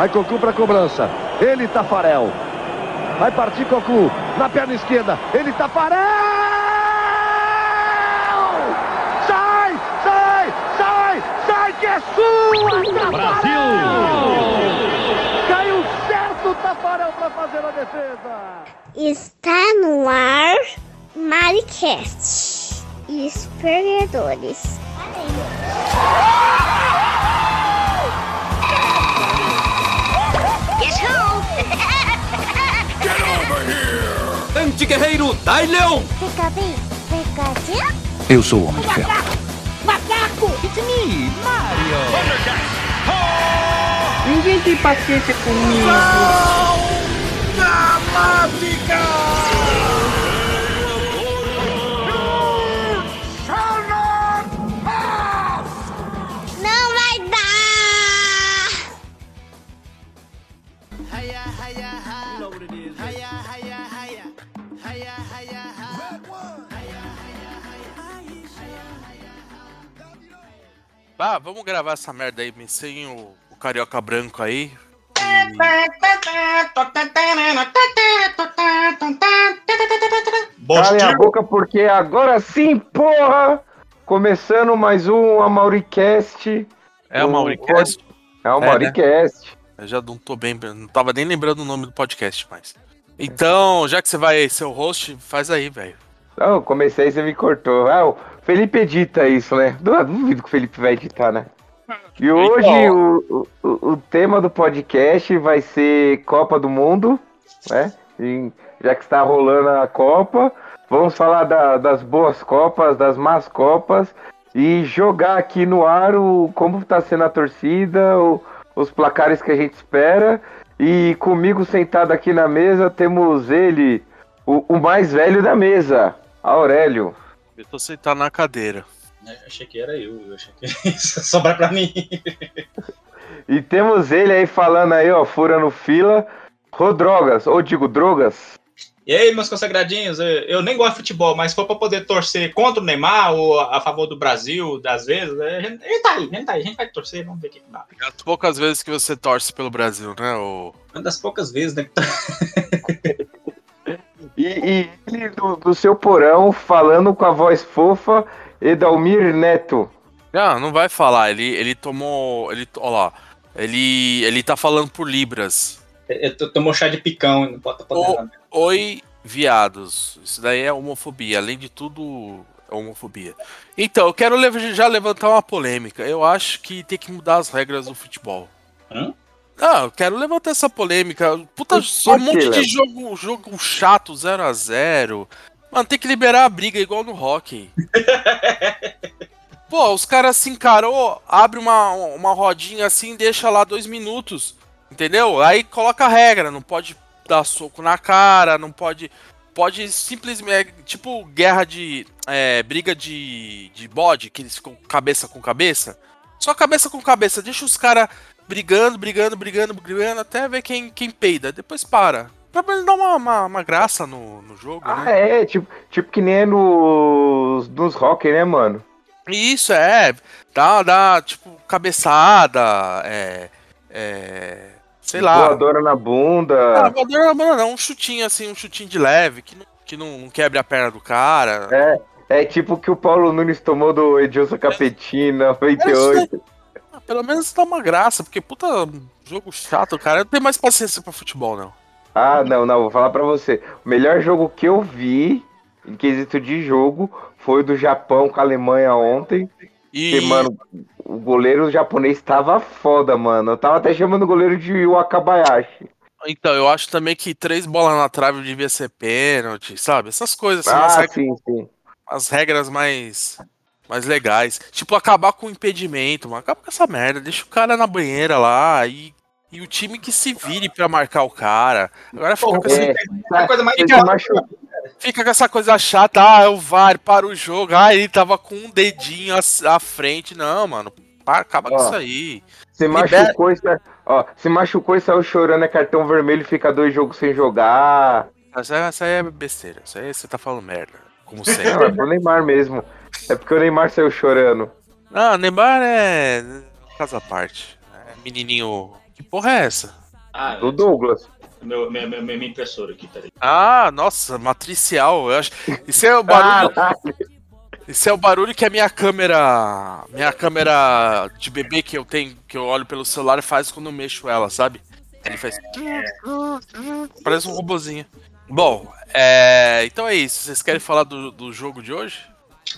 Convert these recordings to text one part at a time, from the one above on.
Vai Cocu para cobrança. Ele, Tafarel. Vai partir Cocu. Na perna esquerda. Ele, Tafarel! Sai, sai, sai, sai, que é sua, Brasil! Caiu certo o Tafarel para fazer a defesa. Está no ar Maricast. E perdedores. Anti-guerreiro Dai Leon! Fica bem, Pikachu. Eu sou o Homem de Ferro. Macaco! It's me, Mario! Ninguém tem paciência comigo. Não vai dar! Ah, vamos gravar essa merda aí, sem o, o carioca branco aí. Calem a boca porque agora sim, porra! Começando mais um Amauricast. É o Mauricast. É o É, né? Mauricast. Eu já não tô bem, não tava nem lembrando o nome do podcast mais. Então, já que você vai ser o host, faz aí, velho. Não, comecei e você me cortou. Ah, o Felipe edita isso, né? Duvido que o Felipe vai editar, né? E hoje o, o, o tema do podcast vai ser Copa do Mundo, né? E já que está rolando a Copa, vamos falar da- das boas Copas, das más Copas e jogar aqui no ar o, como está sendo a torcida, o- os placares que a gente espera. E comigo sentado aqui na mesa temos ele, o, o mais velho da mesa, Aurélio. Eu tô sentado na cadeira. Eu achei que era eu, eu achei que ia sobrar pra mim. E temos ele aí falando aí, ó, furando fila. Rodrogas, ou digo drogas. E aí, meus consagradinhos, eu, nem gosto de futebol, mas se for pra poder torcer contra o Neymar ou a favor do Brasil, das vezes, a gente, a gente tá aí, a gente tá aí, a gente vai torcer, vamos ver o que, dá. É as poucas vezes que você torce pelo Brasil, né? O... Uma das poucas vezes, né? E, e ele do, do seu porão falando com a voz fofa, Edalmir Neto. Não, não vai falar. Ele, ele tomou. Ele, ó lá. Ele, ele tá falando por Libras. Eu tô- tomou chá de picão, não pode poder nada. Oi, viados. Isso daí é homofobia. Além de tudo, é homofobia. Então, eu quero já levantar uma polêmica. Eu acho que tem que mudar as regras do futebol. Hã? Ah, eu quero levantar essa polêmica. Puta, só um monte de jogo, jogo chato, 0 a 0 Mano, tem que liberar a briga igual no hockey. Pô, os caras se encarou, abre uma, uma rodinha assim, deixa lá dois minutos. Entendeu? Aí coloca a regra, não pode dar soco na cara, não pode. Pode simplesmente. Tipo guerra de. é, briga de, de bode, que eles ficam cabeça com cabeça. Só cabeça com cabeça, deixa os caras brigando, brigando, brigando, brigando, até ver quem, quem peida. Depois para. Pra ele dar uma, uma, uma graça no, no jogo, Ah, né? é, tipo, tipo que nem é nos, nos rock, né, mano? Isso, é. Dá, dá, tipo, cabeçada, é. É. Sei lá. Voadora na bunda. Ah, voadora na bunda não, um chutinho assim, um chutinho de leve, que não, que não, não quebre a perna do cara. É, é tipo que o Paulo Nunes tomou do Edilson Capetinho, 98. Ah, Pelo menos dá uma graça, porque puta jogo chato, cara. Eu não tenho mais paciência pra futebol, não. Ah, não, não, vou falar pra você. O melhor jogo que eu vi, em quesito de jogo, foi o do Japão com a Alemanha ontem. E, Porque, mano, o goleiro japonês tava foda, mano. Eu tava até chamando o goleiro de Wakabayashi. então, eu acho também que três bolas na trave devia ser pênalti, sabe? Essas coisas, assim, Ah, regras- sim, sim. as regras mais mais legais. Tipo, acabar com o impedimento, mano. Acaba com essa merda. Deixa o cara na banheira lá e, e o time que se vire pra marcar o cara. Agora fica com, essa, É, É a coisa mais machu- fica com essa coisa chata. Ah, é o VAR para o jogo. Ah, ele tava com um dedinho à, à frente. Não, mano. Para, acaba com Ó. isso aí. Se Libera- machucou, e sa- ó, se machucou e saiu chorando, é cartão vermelho, fica dois jogos sem jogar. Essa, essa aí é besteira. Isso aí você tá falando merda. Como Não, é sempre. pro Neymar mesmo. É porque o Neymar saiu chorando. Não, Neymar é. Casa à parte. É menininho Que porra é essa? Ah, Do Douglas. meu, meu, meu, minha impressora aqui, peraí. Ah, nossa, matricial. Eu acho... Isso é o barulho. Esse é o barulho que a minha câmera. Minha câmera de bebê que eu tenho, que eu olho pelo celular faz quando eu mexo ela, sabe? Ele faz. Parece um robozinho. Bom, é... então é isso. Vocês querem falar do, do jogo de hoje?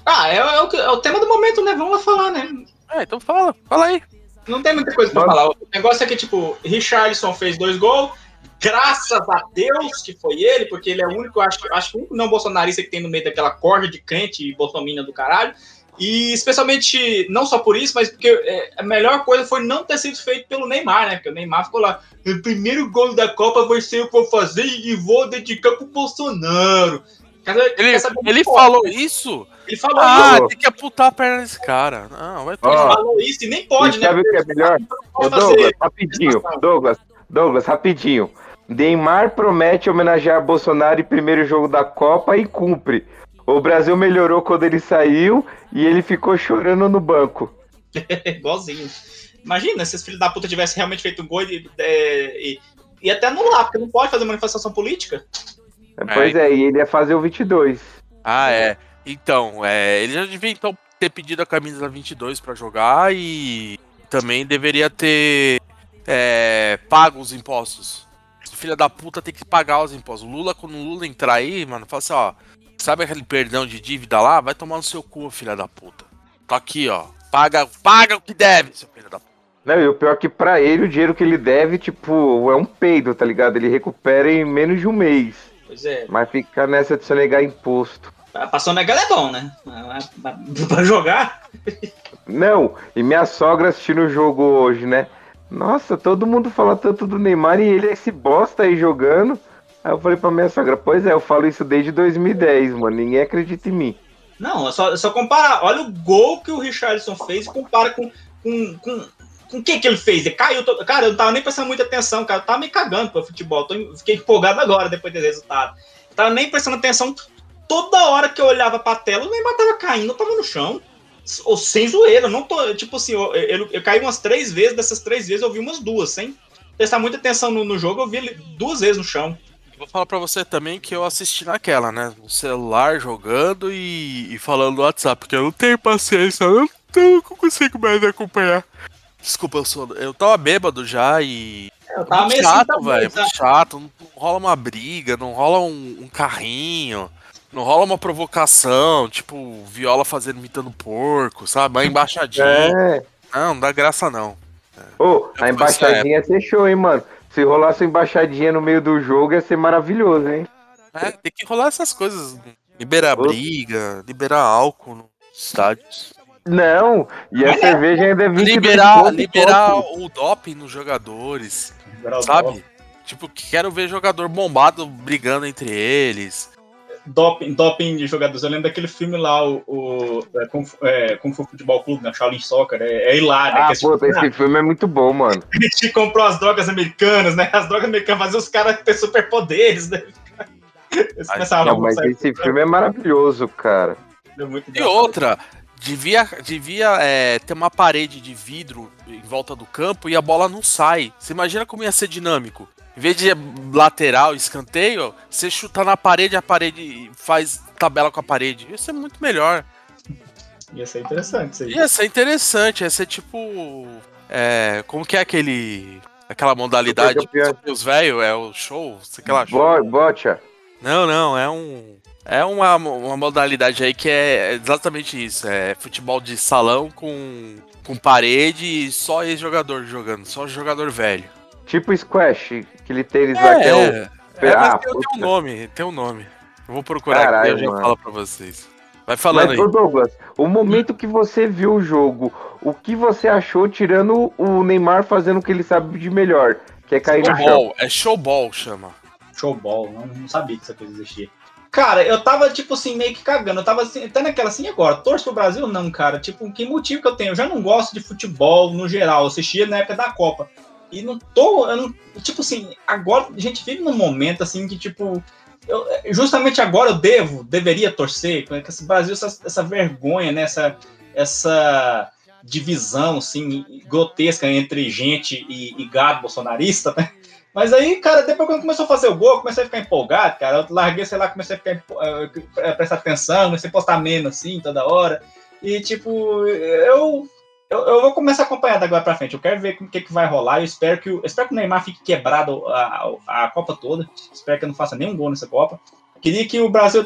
Ah, é, é o, é o tema do momento, né? Vamos lá falar, né? É, então fala, fala aí. Não tem muita coisa pra Mano. falar. O negócio é que, tipo, Richarlison fez dois gols. Graças a Deus que foi ele, porque ele é o único, acho, acho que o único não bolsonarista que tem no meio daquela corda de crente e bolsominion do caralho. E especialmente, não só por isso, mas porque é, a melhor coisa foi não ter sido feito pelo Neymar, né? Porque o Neymar ficou lá, o primeiro gol da Copa vai ser eu que vou fazer e vou dedicar pro Bolsonaro. Quer Ele, quer ele falou isso? Ele falou Ah, isso, tem que apontar a perna desse cara. Não, vai Ó, ele falou isso e nem pode, e né? sabe o que é melhor? Ô, Douglas, rapidinho. Douglas, Douglas, rapidinho. Neymar promete homenagear Bolsonaro em primeiro jogo da Copa e cumpre. O Brasil melhorou quando ele saiu e ele ficou chorando no banco. Igualzinho. Imagina se esse filho da puta tivesse realmente feito um gol e, é, e, e até anular, porque não pode fazer manifestação política. Pois é, e ele ia fazer o 22. Ah, é. Então, é, ele já devia então ter pedido a camisa 22 pra jogar e também deveria ter é, pago os impostos. Filho da puta tem que pagar os impostos. O Lula, quando o Lula entrar aí, mano, fala assim, ó. Sabe aquele perdão de dívida lá? Vai tomar no seu cu, filha da puta. Tá aqui, ó. Paga, paga o que deve, seu filho da puta. Não, e o pior é que pra ele, o dinheiro que ele deve, tipo, é um peido, tá ligado? Ele recupera em menos de um mês. Pois é. Mas fica nessa de sonegar imposto. Passou na é bom, né? Pra jogar? Não, e minha sogra assistindo o jogo hoje, né? Nossa, todo mundo fala tanto do Neymar e ele é esse bosta aí jogando. Aí eu falei pra minha sogra, pois é, eu falo isso desde 2010, mano. Ninguém acredita em mim. Não, é só, é só comparar. Olha o gol que o Richardson fez e compara com. com, com com o que, que ele fez? Ele caiu. Cara, eu não tava nem prestando muita atenção, cara. Eu tava me cagando pro futebol. Tô, fiquei empolgado agora depois desse resultado. Eu tava nem prestando atenção. Toda hora que eu olhava pra tela, o Neymar tava caindo, eu tava no chão. Ou sem zoeira, não tô. Tipo assim, eu, eu, eu caí umas três vezes, dessas três vezes eu vi umas duas, sem prestar muita atenção no, no jogo, eu vi ele duas vezes no chão. Vou falar pra você também que eu assisti naquela, né? No celular jogando e, e falando no WhatsApp, porque eu não tenho paciência, eu não consigo mais acompanhar. Desculpa, eu sou. Eu tava bêbado já e. Eu tava muito assim chato, também, velho. Muito chato. Não, não rola uma briga, não rola um, um carrinho, não rola uma provocação, tipo, viola fazendo imitando porco, sabe? Uma embaixadinha. É. Não, não dá graça não. Ô, Eu a embaixadinha ia ser show, hein, mano. Se rolasse uma embaixadinha no meio do jogo, ia ser maravilhoso, hein? É, tem que rolar essas coisas. Liberar Ô. briga, liberar álcool nos estádios. Não, e a cerveja ainda é 22 Liberar, liberar o doping nos jogadores, sabe? Tipo, quero ver jogador bombado brigando entre eles. Doping, doping de jogadores. Eu lembro daquele filme lá, o, o é, Kung, Fu- é, Kung Fu Futebol Clube, né? Shaolin Soccer. É, é hilário. Ah, que pô, esse, esse filme é muito bom, mano. a gente comprou as drogas americanas, né? As drogas americanas faziam os caras ter superpoderes, né? Eles Ai, começavam Não, mas sair- esse filme é maravilhoso, cara. é muito E outra, devia, devia é, ter uma parede de vidro em volta do campo e a bola não sai. Você imagina como ia ser dinâmico? Em vez de lateral, escanteio, você chuta na parede, a parede faz tabela com a parede. Ia ser muito melhor. Ia ser interessante isso aí. Ia ser interessante, ia ser tipo. É, como que é aquele. Aquela modalidade Super campeão. só tem os velhos, é o show? Sei lá, show. Bo Bocha. Não, não, é um. É uma, uma modalidade aí que é exatamente isso. É futebol de salão com, com parede e só ex-jogador jogando, só jogador velho. Tipo Squash, aquele tênis lá que é o. é, é, mas Ah, tem, um nome, tem um nome. Eu vou procurar aqui Caralho, e a gente fala pra vocês. Vai falando Mas, aí. Douglas, o momento que você viu o jogo, o que você achou tirando o Neymar fazendo o que ele sabe de melhor, que é cair no chão? Showball, é showball chama. Showball, não, não sabia que essa coisa existia. Cara, eu tava, tipo assim, meio que cagando. Eu tava assim, até naquela assim, agora, torço pro Brasil? Não, cara. Tipo, que motivo que eu tenho? Eu já não gosto de futebol no geral. Eu assistia na época da Copa. E não tô. Eu não, tipo assim, agora a gente vive num momento assim que, tipo. eu- justamente agora eu devo, deveria torcer, com esse Brasil, essa, essa vergonha, né? Essa, essa, divisão assim grotesca entre gente e, e gado bolsonarista, né? Mas aí, cara, depois quando começou a fazer o gol, comecei a ficar empolgado, cara. Eu larguei, sei lá, comecei a ficar, uh, prestar atenção, comecei a postar menos assim toda hora. E tipo, eu, eu, eu vou começar a acompanhar da agora pra frente. Eu quero ver o que, que vai rolar. Eu espero que, eu espero que o Neymar fique quebrado a, a, a Copa toda. Espero que eu não faça nenhum gol nessa Copa. Queria que o Brasil,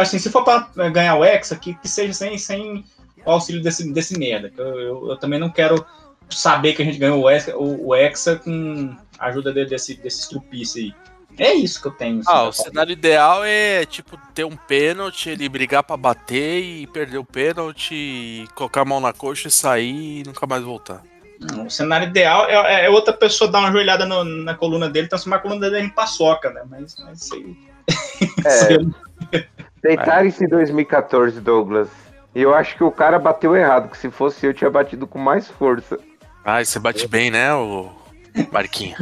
assim, se for para ganhar o Hexa, que, que seja sem, sem o auxílio desse, desse merda. Eu, eu, eu, também não quero saber que a gente ganhou o Hexa, o, o Hexa com ajuda de, desse, desse estrupice aí. É isso que eu tenho. Ah, o cenário ideal é, tipo, ter um pênalti, ele brigar para bater e perder o pênalti, colocar a mão na coxa e sair e nunca mais voltar. Não, o cenário ideal é, é, outra pessoa dar uma joelhada no, na coluna dele, transformar a coluna dele em paçoca, né? Mas, mas isso aí. É. Deitaram-se em 2014, Douglas. E eu acho que o cara bateu errado, que se fosse eu, tinha batido com mais força. Ah, você bate bem, né, o Marquinhos?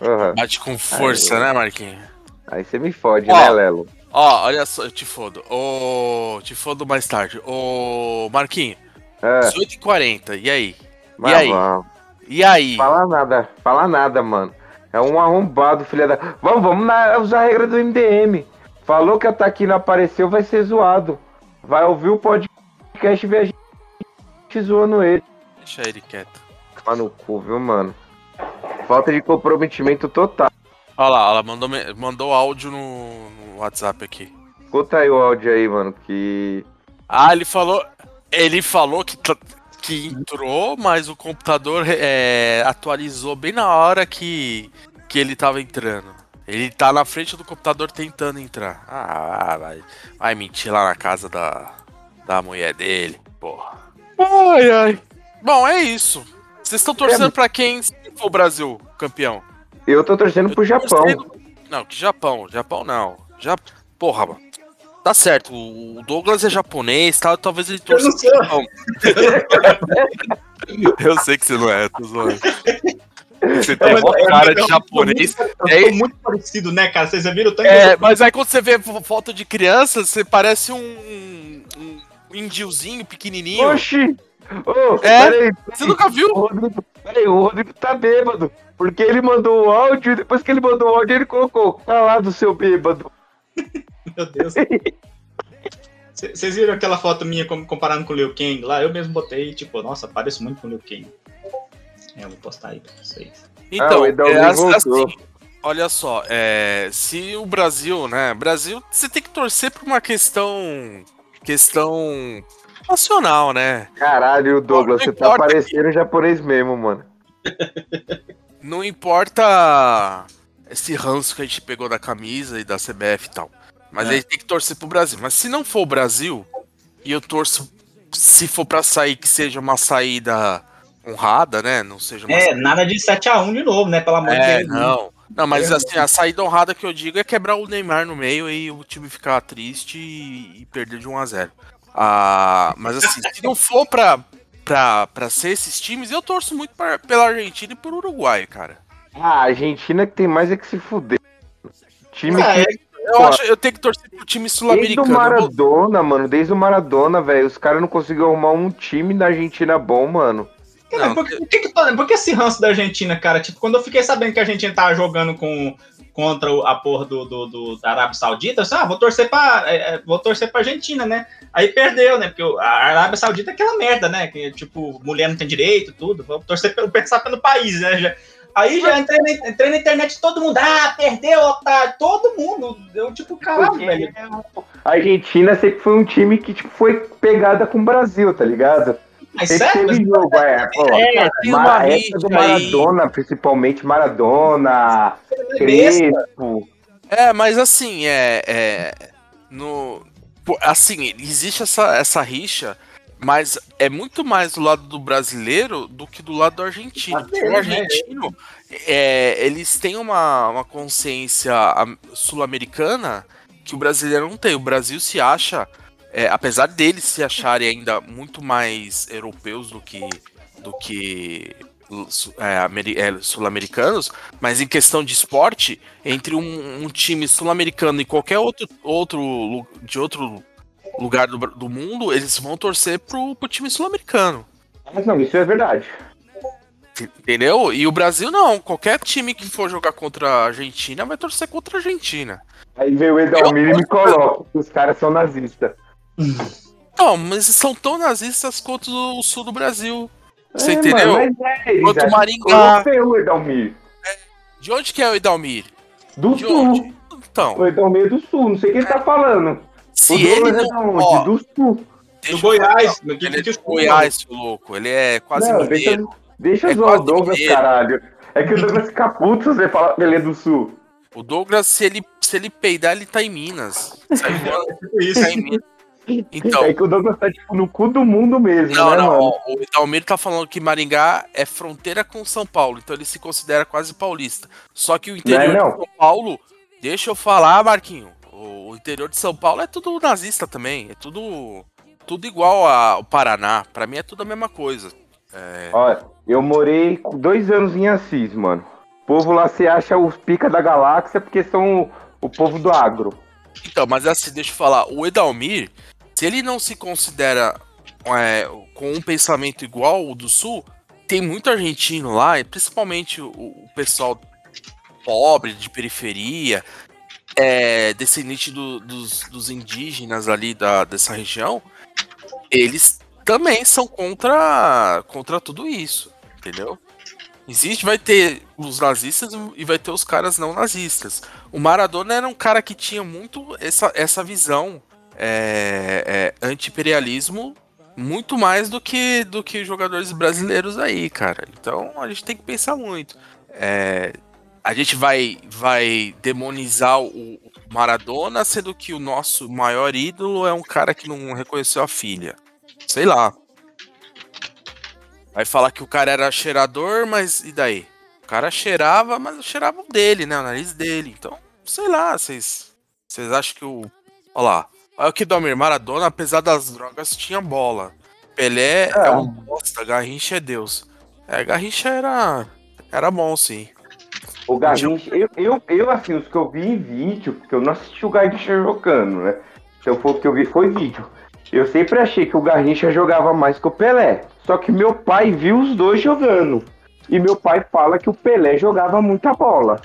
Uhum. Bate com força, aí, né, Marquinhos? Aí você me fode, ó, né, Lelo? Ó, olha só, eu te fodo. Ô, te fodo mais tarde. Ô, Marquinhos, é. 18h40, e aí? Mas e aí? Vamos. E aí? Fala nada, fala nada, mano. É um arrombado, filha da. Vamos, vamos na, usar a regra do MDM. Falou que a não apareceu, vai ser zoado. Vai ouvir o podcast e ver a gente zoando ele. Deixa ele quieto. Tá no cu, viu, mano? Falta de comprometimento total. Olha lá, ela mandou, mandou áudio no, no WhatsApp aqui. Escuta aí o áudio aí, mano, que. Ah, ele falou. Ele falou que, que entrou, mas o computador é, atualizou bem na hora que, que ele tava entrando. Ele tá na frente do computador tentando entrar. Ah, vai, vai mentir lá na casa da, da mulher dele, porra. Ai, ai. Bom, é isso. Vocês estão torcendo é... pra quem for o Brasil campeão? Eu tô torcendo pro Japão. Torcendo... Não, que Japão? Japão não. Já... Porra, mano. Tá certo, o Douglas é japonês, tá? talvez ele torça pro Japão. eu sei que você não é, tô zoando. Você tem uma é, cara de é japonês. Eu é muito parecido, né, cara? Vocês já viram o tanto É, mas aí quando você vê foto de criança, você parece um, um indiozinho pequenininho. Oxi! Oh, é? Peraí, Você nunca viu? O Rodrigo, peraí, o Rodrigo tá bêbado. Porque ele mandou o áudio e depois que ele mandou o áudio, ele colocou. Tá lá do seu bêbado. Meu Deus. Vocês viram aquela foto minha comparando com o Liu Kang lá? Eu mesmo botei, tipo, nossa, parece muito com o Liu Kang. É, eu vou postar aí pra vocês. Então, ah, é, assim, olha só, é, se o Brasil, né? Brasil, você tem que torcer por uma questão. Questão nacional, né? Caralho, Douglas, você tá parecendo que... japonês mesmo, mano. Não importa esse ranço que a gente pegou da camisa e da CBF e tal. Mas é. a gente tem que torcer pro Brasil. Mas se não for o Brasil, e eu torço, se for para sair, que seja uma saída honrada, né? Não seja É, saída... nada de 7x1 de novo, né? Pelo amor é, de Deus. Não. Não, mas assim, a saída honrada que eu digo é quebrar o Neymar no meio e o time ficar triste e perder de 1 a 0 ah, mas assim, se não for pra, pra, pra ser esses times, eu torço muito pra, pela Argentina e por Uruguai, cara. Ah, a Argentina que tem mais é que se fuder. Time é, que. Eu, acho, eu tenho que torcer pro time sul-americano. Desde o Maradona, mano, desde o Maradona, velho, os caras não conseguiram arrumar um time da Argentina bom, mano. Cara, por, que, por, que, por que esse ranço da Argentina, cara? Tipo, quando eu fiquei sabendo que a Argentina tava jogando com, contra a porra do, do, do, da Arábia Saudita, eu disse, ah, vou torcer pra, é, é, vou torcer pra Argentina, né? Aí perdeu, né? Porque a Arábia Saudita é aquela merda, né? Que, tipo, mulher não tem direito, tudo. Vou torcer pelo pensar pelo país, né? Já, aí já entrei na, entrei na internet, todo mundo, ah, perdeu, otário, todo mundo. Eu, tipo, caralho, velho. A Argentina sempre foi um time que tipo, foi pegada com o Brasil, tá ligado? Mas sério? Teve jogo, é, pô, é, uma época do Maradona, aí. principalmente Maradona, Crespo. É, mas assim, é, é no assim, existe essa, essa rixa, mas é muito mais do lado do brasileiro do que do lado do argentino. Ah, o argentino, é, eles têm uma, uma consciência sul-americana que o brasileiro não tem. O Brasil se acha é, apesar deles se acharem ainda muito mais europeus do que, do que é, é, sul-americanos, mas em questão de esporte, entre um, um time sul-americano e qualquer outro, outro de outro lugar do, do mundo, eles vão torcer pro, pro time sul-americano. Mas não, isso é verdade. Entendeu? E o Brasil não. Qualquer time que for jogar contra a Argentina vai torcer contra a Argentina. Aí veio o Edalmir e me coloca. Os caras são nazistas. Não, mas são tão nazistas quanto o sul do Brasil. Você É, entendeu? mano, mas é, Quanto acham Maringá. que eu o Edalmir. De onde que é o Edalmir? Do De sul. onde? Então, O Edalmir é do sul. Não sei quem tá falando. se o ele é não. onde? Ó, Do sul. deixa Do Goiás. Ele é de Goiás, seu louco. Ele é quase Não, deixa, mineiro. deixa É zoar o Douglas, mineiro. caralho. É que o Douglas fica puto se você falar que ele é do sul. O Douglas, se ele, se ele peidar, ele tá em Minas. Sai Tipo isso. tá em Minas. Então, É que o Douglas tá tipo no cu do mundo mesmo, não, né, não. mano? o Edalmir tá falando que Maringá é fronteira com São Paulo, então ele se considera quase paulista. Só que o interior Não é, de São Paulo, deixa eu falar, Marquinho. O interior de São Paulo é tudo nazista também. É tudo, tudo igual ao Paraná. Pra mim é tudo a mesma coisa. É, Olha, eu morei dois anos em Assis, mano. O povo lá se acha os pica da galáxia porque são o, o povo do agro. Então, mas assim, deixa eu falar, o Edalmir, se ele não se considera é, com um pensamento igual o do Sul, tem muito argentino lá, e principalmente o, o pessoal pobre, de periferia, é, descendente do- dos, dos indígenas ali da, dessa região, eles também são contra, contra tudo isso, entendeu? Existe, vai ter os nazistas e vai ter os caras não nazistas. O Maradona era um cara que tinha muito essa, essa visão é, é, anti-imperialismo muito mais do que do que jogadores brasileiros aí, cara. Então a gente tem que pensar muito. É, a gente vai vai demonizar o Maradona, sendo que o nosso maior ídolo é um cara que não reconheceu a filha. Sei lá. Vai falar que o cara era cheirador, mas e daí? O cara cheirava, mas cheirava o dele, né? O nariz dele. Então, sei lá, vocês. Vocês acham que o. Olha lá. Olha o que Domir Maradona, apesar das drogas, tinha bola. Pelé é, É. um bosta, Garrincha é Deus. É, Garrincha era. Era bom, sim. O Garrincha, eu, eu, eu, assim, os que eu vi em vídeo, porque eu não assisti o Garrincha jogando, né? Então foi o que eu vi foi vídeo. Eu sempre achei que o Garrincha jogava mais que o Pelé. Só que meu pai viu os dois jogando. E meu pai fala que o Pelé jogava muita bola.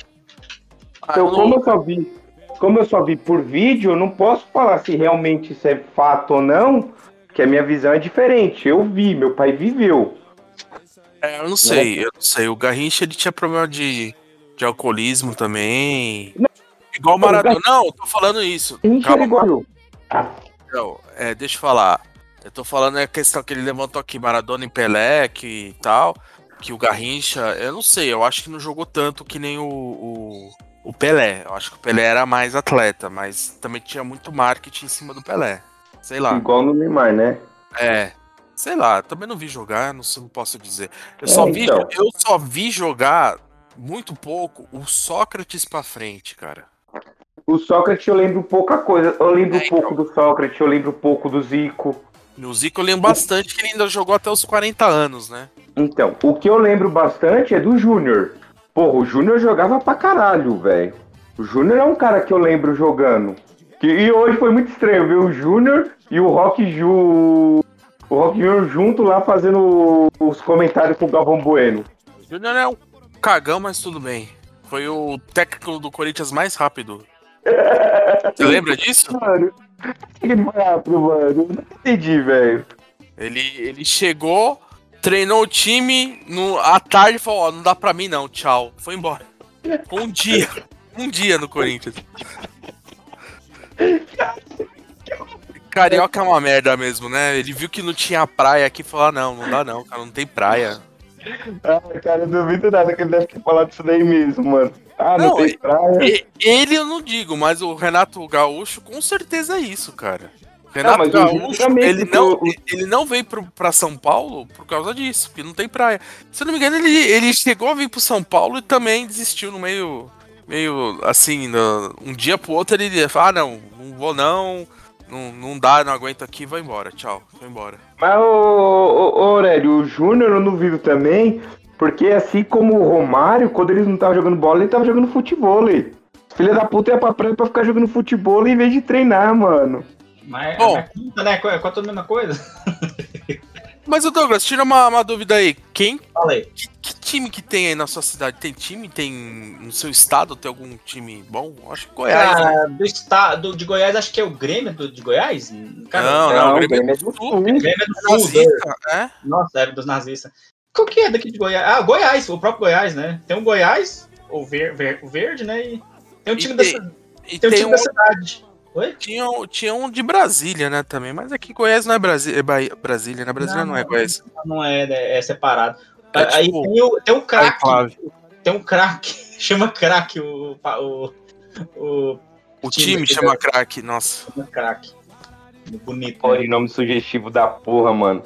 Então, Ah, como eu só vi, como eu só vi por vídeo, eu não posso falar se realmente isso é fato ou não, que a minha visão é diferente. Eu vi, meu pai viveu. É, eu não sei, eu não sei. O Garrincha ele tinha problema de, de alcoolismo também. Igual o Não, Maradona. Não, eu tô falando isso. A gente era Calma, igual. Ah, Não, é, deixa eu falar. Eu tô falando a questão que ele levantou aqui, Maradona e Pelé, que tal. Que o Garrincha, eu não sei, eu acho que não jogou tanto que nem o, o, o Pelé. Eu acho que o Pelé era mais atleta, mas também tinha muito marketing em cima do Pelé. Sei lá. igual no Neymar, né? É. Sei lá, também não vi jogar, não, não posso dizer. Eu É, só, vi, então. eu só vi jogar muito pouco o Sócrates pra frente, cara. O Sócrates eu lembro pouca coisa. Eu lembro É, pouco do Sócrates, eu lembro pouco do Zico. No Zico eu lembro bastante que ele ainda jogou até os 40 anos, né? Então, o que eu lembro bastante é do Júnior. Porra, o Júnior jogava pra caralho, velho. O Júnior é um cara que eu lembro jogando. Que- e hoje foi muito estranho ver o Júnior e o Rock Ju. O Rock Júnior junto lá fazendo os comentários com o Galvão Bueno. O Júnior é um cagão, mas tudo bem. Foi o técnico do Corinthians mais rápido. Você lembra disso? Mano, que rápido, mano. Não entendi, velho. Ele, ele chegou, treinou o time, no, à tarde falou, ó, não dá pra mim não, tchau. Foi embora. Um dia. Um dia no Corinthians. Carioca é uma merda mesmo, né? Ele viu que não tinha praia aqui e falou, ah, não, não dá não, cara, não tem praia. Ah, cara, eu duvido nada que ele deve ter falado isso daí mesmo, mano. Ah, não, Não, tem praia. Ele eu não digo, mas o Renato Gaúcho com certeza é isso, cara. Renato mas o Júnior Gaúcho, ele não, o- ele não veio pro, pra São Paulo por causa disso, porque não tem praia. Se eu não me engano, ele, ele chegou a vir pro São Paulo e também desistiu no meio, meio assim, no- um dia pro outro ele falou, ah, não, não vou não, não, não dá, não aguento aqui, vou embora, tchau, vou embora. Mas, ô, ô, ô, Aurélio, o Júnior eu não duvido também, porque assim como o Romário, quando ele não tava jogando bola, ele tava jogando futebol. Filha da puta ia pra praia pra ficar jogando futebol em vez de treinar, mano. Mas Bom. é quinta, né? É quase a mesma coisa. Mas, ô Douglas, tira uma, uma dúvida aí. Quem, Falei. que, que time que tem aí na sua cidade? Tem time? Tem no seu estado? Tem algum time bom? Acho que Goiás. né? Cara, do estado de Goiás, acho que é o Grêmio do, de Goiás? Cara, Não, Não, não, o o Grêmio Grêmio é é do Sul. Sul. O Grêmio é do Sul. Nazista, é? Nossa, era dos nazistas. Qual que é daqui de Goiás? Ah, Goiás, o próprio Goiás, né? Tem um Goiás, o, ver, ver- o verde, né? E tem um E time, da, tem- E tem um tem time um, da cidade. Oi? tinha, um- tinha um de Brasília, né, também. Mas aqui Goiás não é, Brasi é Bahia- Brasília, né? Brasília não, é Goiás. Não é, né? é separado. É Aí tipo, tem, o, tem um craque. Tem um craque. Chama craque o, o, o, O time time chama da- craque, nossa. o craque. Bonito. Olha, né? nome sugestivo da porra, mano.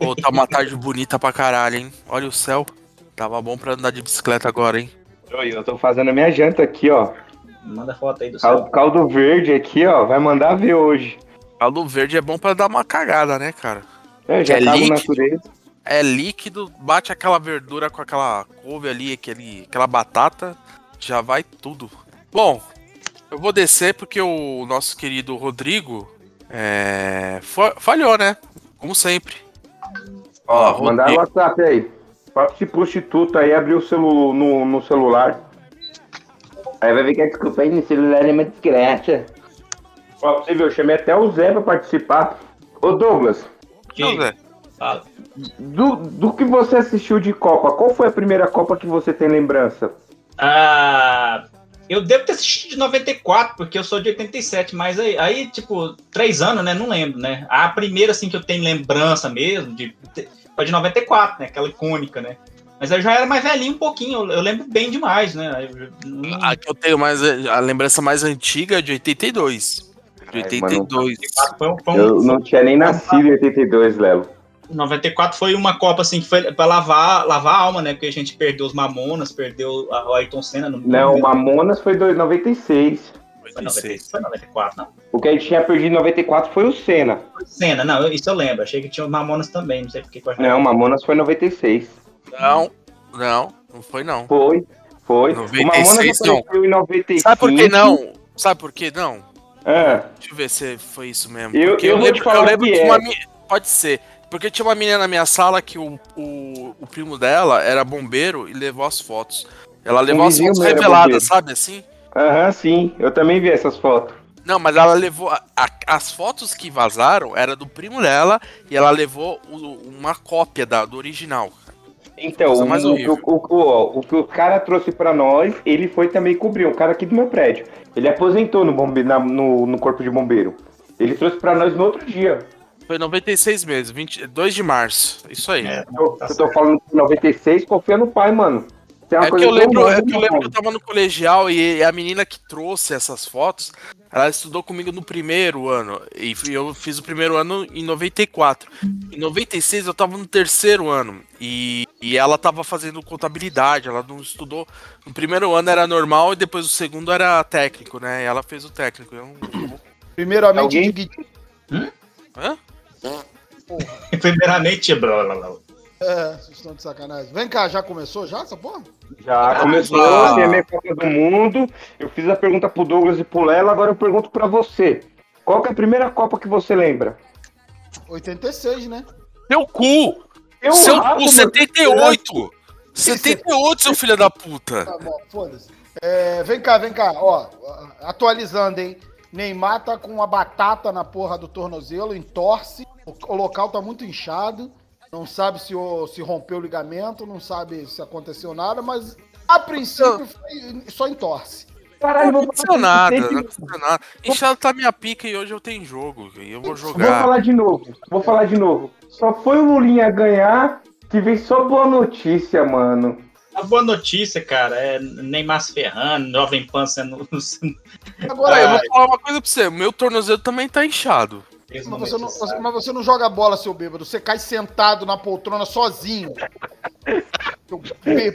Ô, tá uma tarde bonita pra caralho, hein? Olha o céu. Tava bom pra andar de bicicleta agora, hein? Oi, Eu tô fazendo a minha janta aqui, ó. Manda foto aí do céu. Caldo, caldo verde aqui, ó. Vai mandar ver hoje. Caldo verde é bom pra dar uma cagada, né, cara? Eu já É tava líquido. natureza. É líquido, bate aquela verdura com aquela couve ali, aquele, aquela batata, já vai tudo. Bom, eu vou descer porque o nosso querido Rodrigo é, fa- falhou, né? Como sempre. Ó, mandar o WhatsApp aí. Papo de prostituta aí, abriu o celu no, no celular. Aí vai ver que a desculpa aí no celular é uma desgraça. Ó, pra você ver, eu chamei até o Zé pra participar. Ô Douglas, Não, Zé. Fala. do, do que você assistiu de Copa, qual foi a primeira Copa que você tem lembrança? Ah, eu devo ter assistido de 94, porque eu sou de 87, mas aí, aí, tipo, três anos, né? Não lembro, né? A primeira, assim, que eu tenho lembrança mesmo, de, foi de 94, né? Aquela icônica, né? Mas eu já era mais velhinho um pouquinho, eu, lembro bem demais, né? Eu, A que eu tenho mais. A lembrança mais antiga é de 82. De Ai, 82. foi, um- foi um- Eu não tinha nem nascido em 82, Lelo. 94 foi uma Copa, assim, que foi pra lavar, lavar a alma, né? Porque a gente perdeu os Mamonas, perdeu a- o Ayrton Senna. No, Não, Mamonas foi do 96. Foi 96, foi 94, não. O que a gente tinha perdido em 94 foi o Senna. Foi Senna, não, isso eu lembro. Achei que tinha os Mamonas também, não sei porque. Não, Mamonas foi 96. Não, não, não foi não. Foi, foi. 96 o não. em 95. Sabe por que não? Sabe por que não? Ah, Deixa eu ver se foi isso mesmo. Eu- eu eu, lembro, eu lembro que que é. uma. Pode ser. Porque tinha uma menina na minha sala que o, o, o primo dela era bombeiro e levou as fotos. Ela levou Um as fotos reveladas, sabe assim? Aham, sim. Eu também vi essas fotos. Não, mas ela levou. a- a- as fotos que vazaram era do primo dela e ela levou o- uma cópia da, do original. Então, o, mais o, o, o, o que o cara trouxe pra nós, ele foi também cobrir, um cara aqui do meu prédio. Ele aposentou no, bombe, na- no, no corpo de bombeiro. Ele trouxe pra nós no outro dia. Foi 96 meses, 20, 2 de março. Isso aí. É, Eu, tá eu tô falando de 96, confia no pai, mano. Uma É que, eu lembro, é que eu lembro que eu tava no colegial e a menina que trouxe essas fotos, ela estudou comigo no primeiro ano. E eu fiz o primeiro ano em 94. Em 96 eu tava no terceiro ano. E, e ela tava fazendo contabilidade, ela não estudou. No primeiro ano era normal e depois o segundo era técnico, né? E ela fez o técnico. Eu Primeiramente, Alguém? Digui- Hã? Primeiramente, blá. É, vocês estão de sacanagem. Vem cá, já começou já essa porra? Já começou, Ah. tem a minha Copa do Mundo. Eu fiz a pergunta pro Douglas e pro Lela, agora eu pergunto pra você. Qual que é a primeira Copa que você lembra? 86, né? Seu cu! Eu Seu rato, cu, meu- 78! 78, seu filho da puta! Tá bom, foda-se. É, vem cá, vem cá, ó. Atualizando, hein? Neymar tá com uma batata na porra do tornozelo, entorce. O local tá muito inchado. Não sabe se, se rompeu o ligamento, não sabe se aconteceu nada, mas a princípio foi, só entorce. Caralho, Não vou aconteceu nada, não aconteceu nada. Inchado tá minha pica e hoje eu tenho jogo. E eu vou Vou jogar. falar de novo, vou falar de novo. Só foi o Lulinha ganhar que veio só boa notícia, mano. A boa notícia, cara, é Neymar se ferrando, Jovem Pan sendo. Agora, Olha, eu Ah, vou falar uma coisa pra você. Meu tornozelo também tá inchado. Mas, você não, você mas você não joga bola, seu bêbado. Você cai sentado na poltrona sozinho.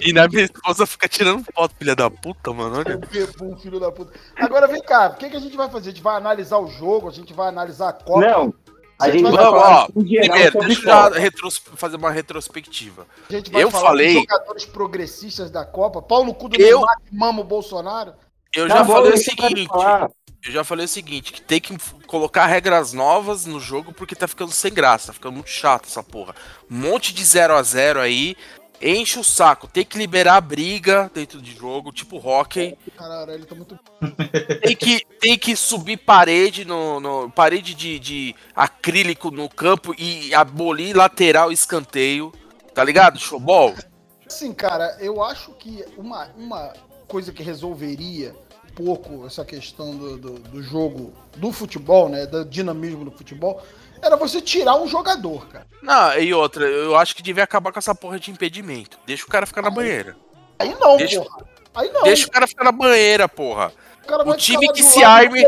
E na minha esposa fica tirando foto, filha da puta, mano. Olha. Bebum, filho da puta. Agora vem cá, o que, que a gente vai fazer? A gente vai analisar o jogo, a gente vai analisar a Copa. Não, a gente vai Vamos, falar ó, Primeiro, deixa eu retros- fazer uma retrospectiva. A gente vai eu falar falei- dos jogadores progressistas da Copa. Pau no cu do Eu- Neymar que mama o Bolsonaro. Eu Tá já bom, falei o seguinte. falar. Eu já falei o seguinte, que tem que colocar regras novas no jogo porque tá ficando sem graça, tá ficando muito chato essa porra. Um monte de 0 a 0 aí, enche o saco. Tem que liberar a briga dentro de jogo, tipo hockey. Caralho, ele tá muito. Tem que, tem que subir parede no, no- parede de, de acrílico no campo e abolir lateral escanteio. Tá ligado? Showball? Assim, cara, eu acho que uma, uma coisa que resolveria pouco essa questão do, do, do jogo do futebol, né? Do dinamismo do futebol, era você tirar um jogador, cara. Não, e outra, eu acho que devia acabar com essa porra de impedimento. Deixa o cara ficar na banheira. Aí não, Deixa- porra. Aí não. Deixa o cara ficar na banheira, porra. o cara o vai time que se arme-.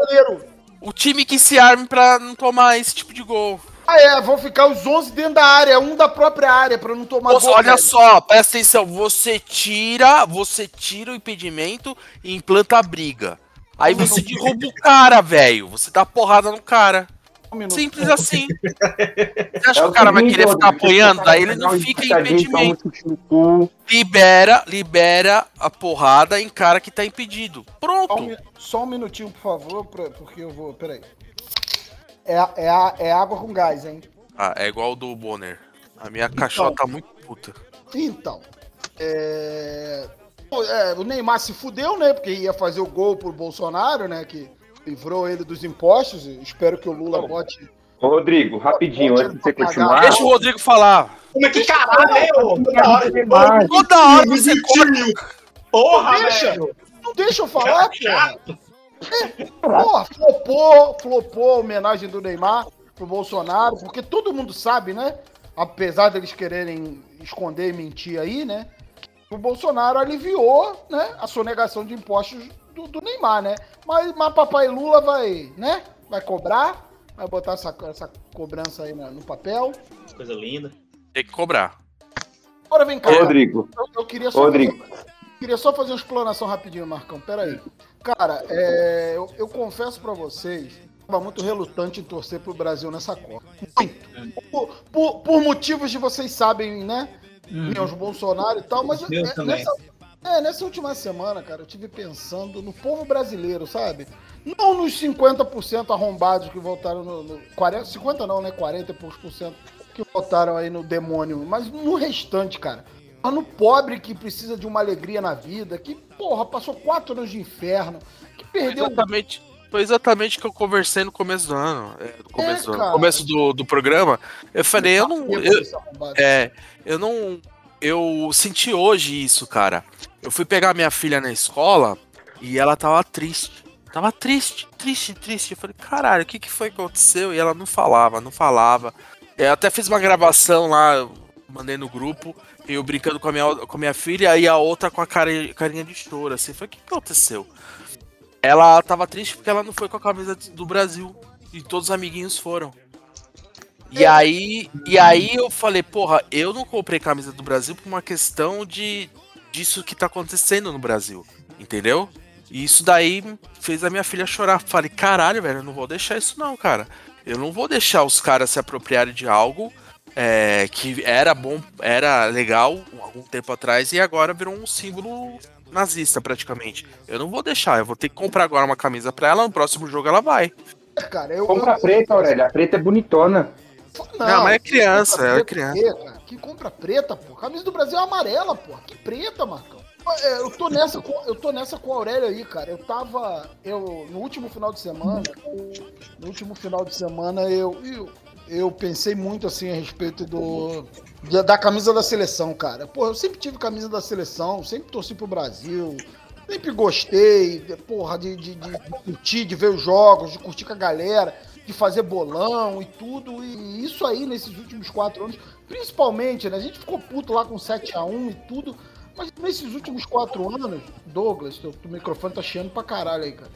O time que se arme pra não tomar esse tipo de gol. Ah, é, vão ficar os 11 dentro da área, um da própria área, pra não tomar Moço, gol. olha velho. só, presta atenção. Você tira, você tira o impedimento e implanta a briga. Aí você derruba o cara, velho. Você dá porrada no cara. Um. Simples assim. Você acha É que o cara vai querer ficar apanhando? você Daí ele não fica em impedimento. Libera, libera a porrada em cara que tá impedido. Pronto. só um minutinho, por favor, porque eu vou. Peraí. É, é, a- é água com gás, hein? Ah, é igual o do Bonner. A minha cachorra tá muito puta. Então. É... é, O Neymar se fudeu, né? Porque ia fazer o gol pro Bolsonaro, né? Que livrou ele dos impostos. Espero que o Lula bote. Ô, Rodrigo, rapidinho, antes de você continuar. Deixa o Rodrigo falar. Como é que caralho, é, ô? Toda hora. Demais. Toda hora você corta. Porra, Deixa. velho. Não deixa eu falar, porra. Porra, flopou, flopou a homenagem do Neymar pro Bolsonaro, porque todo mundo sabe, né? Apesar deles quererem esconder e mentir aí, né? O Bolsonaro aliviou, né? A sonegação de impostos do, do Neymar, né? Mas, mas papai Lula vai, né? Vai cobrar, vai botar essa, essa cobrança aí na- no papel. Coisa linda. Tem que cobrar. Agora vem cá. Rodrigo, Eu, eu queria só Rodrigo. fazer, queria só fazer uma explanação rapidinho, Marcão. Pera aí. Cara, é, eu, eu confesso pra vocês, tava muito relutante em torcer pro Brasil nessa Copa. Muito. Por, por- por motivos de vocês sabem, né? Meus Bolsonaro e tal, mas. Eu é, nessa, é, nessa última semana, cara, eu tive pensando no povo brasileiro, sabe? Não nos 50% arrombados que votaram no, no 40, 50 não, né? 40 e poucos por cento que votaram aí no demônio, mas no restante, cara. No pobre que precisa de uma alegria na vida, que, porra, passou quatro anos de inferno, que perdeu. exatamente, foi exatamente o que eu conversei no começo do ano. É, no começo, do, ano, começo do, do programa. Eu falei, eu não. Eu, é, eu não. Eu senti hoje isso, cara. Eu fui pegar minha filha na escola e ela tava triste. Tava triste, triste, triste. Eu falei, caralho, o que, que foi que aconteceu? E ela não falava, não falava. Eu até fiz uma gravação lá, mandei no grupo, eu brincando com a minha, com a minha filha e a outra com a cara, carinha de choro, assim. Falei, o que, que aconteceu? Ela tava triste porque ela não foi com a camisa do Brasil. E todos os amiguinhos foram. E aí, e aí eu falei, porra, eu não comprei camisa do Brasil por uma questão de disso que tá acontecendo no Brasil, entendeu? E isso daí fez a minha filha chorar. Falei, caralho, velho, eu não vou deixar isso não, cara. Eu não vou deixar os caras se apropriarem de algo é, que era bom, era legal algum tempo atrás e agora virou um símbolo nazista praticamente. Eu não vou deixar, eu vou ter que comprar agora uma camisa pra ela, no próximo jogo ela vai. cara, eu, compra a preta, Aurélia. A preta é bonitona. Não, mas é criança, é preta criança. cara? Que compra preta, pô. A camisa do Brasil é amarela, pô. Que preta, Marcão. É, Eu tô nessa com, eu tô nessa com a Aurélia aí, cara. Eu tava. Eu, no último final de semana. No último final de semana eu, eu, eu pensei muito assim a respeito do. Da, camisa da seleção, cara. Pô, eu sempre tive camisa da seleção, sempre torci pro Brasil. Sempre gostei, de- porra, de, de, de curtir, de ver os jogos, de curtir com a galera, de fazer bolão e tudo. E isso aí, nesses últimos quatro anos, principalmente, né? A gente ficou puto lá com 7x1 e tudo. Mas nesses últimos quatro anos, Douglas, teu, teu microfone tá chiando pra caralho aí, cara.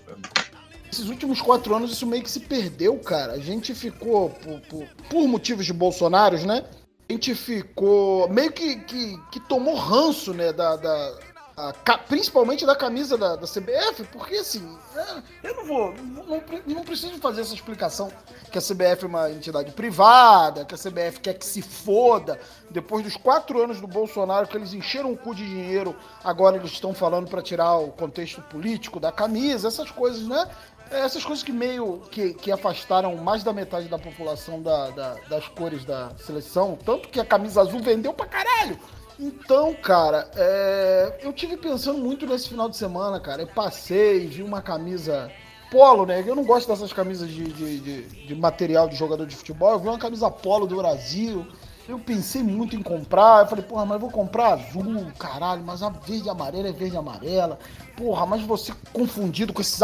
Esses últimos quatro anos isso meio que se perdeu, cara. A gente ficou, por, por, por motivos de Bolsonaros, né? A gente ficou meio que, que, que tomou ranço, né? Da, da- a principalmente da camisa da, da CBF, porque assim, é, eu não vou, não, não preciso fazer essa explicação que a CBF é uma entidade privada, que a CBF quer que se foda. Depois dos quatro anos do Bolsonaro, que eles encheram o cu de dinheiro, agora eles estão falando para tirar o contexto político da camisa, essas coisas, né? É, essas coisas que meio que, que afastaram mais da metade da população da, da- das cores da seleção, tanto que a camisa azul vendeu pra caralho. Então, cara, é, eu tive pensando muito nesse final de semana, cara. Eu passei, vi uma camisa polo, né? Eu não gosto dessas camisas de, de, de- de material de jogador de futebol. Eu vi uma camisa polo do Brasil. Eu pensei muito em comprar. Eu falei, porra, mas eu vou comprar azul, caralho, mas a verde e amarela é verde e amarela. Porra, mas você confundido com esses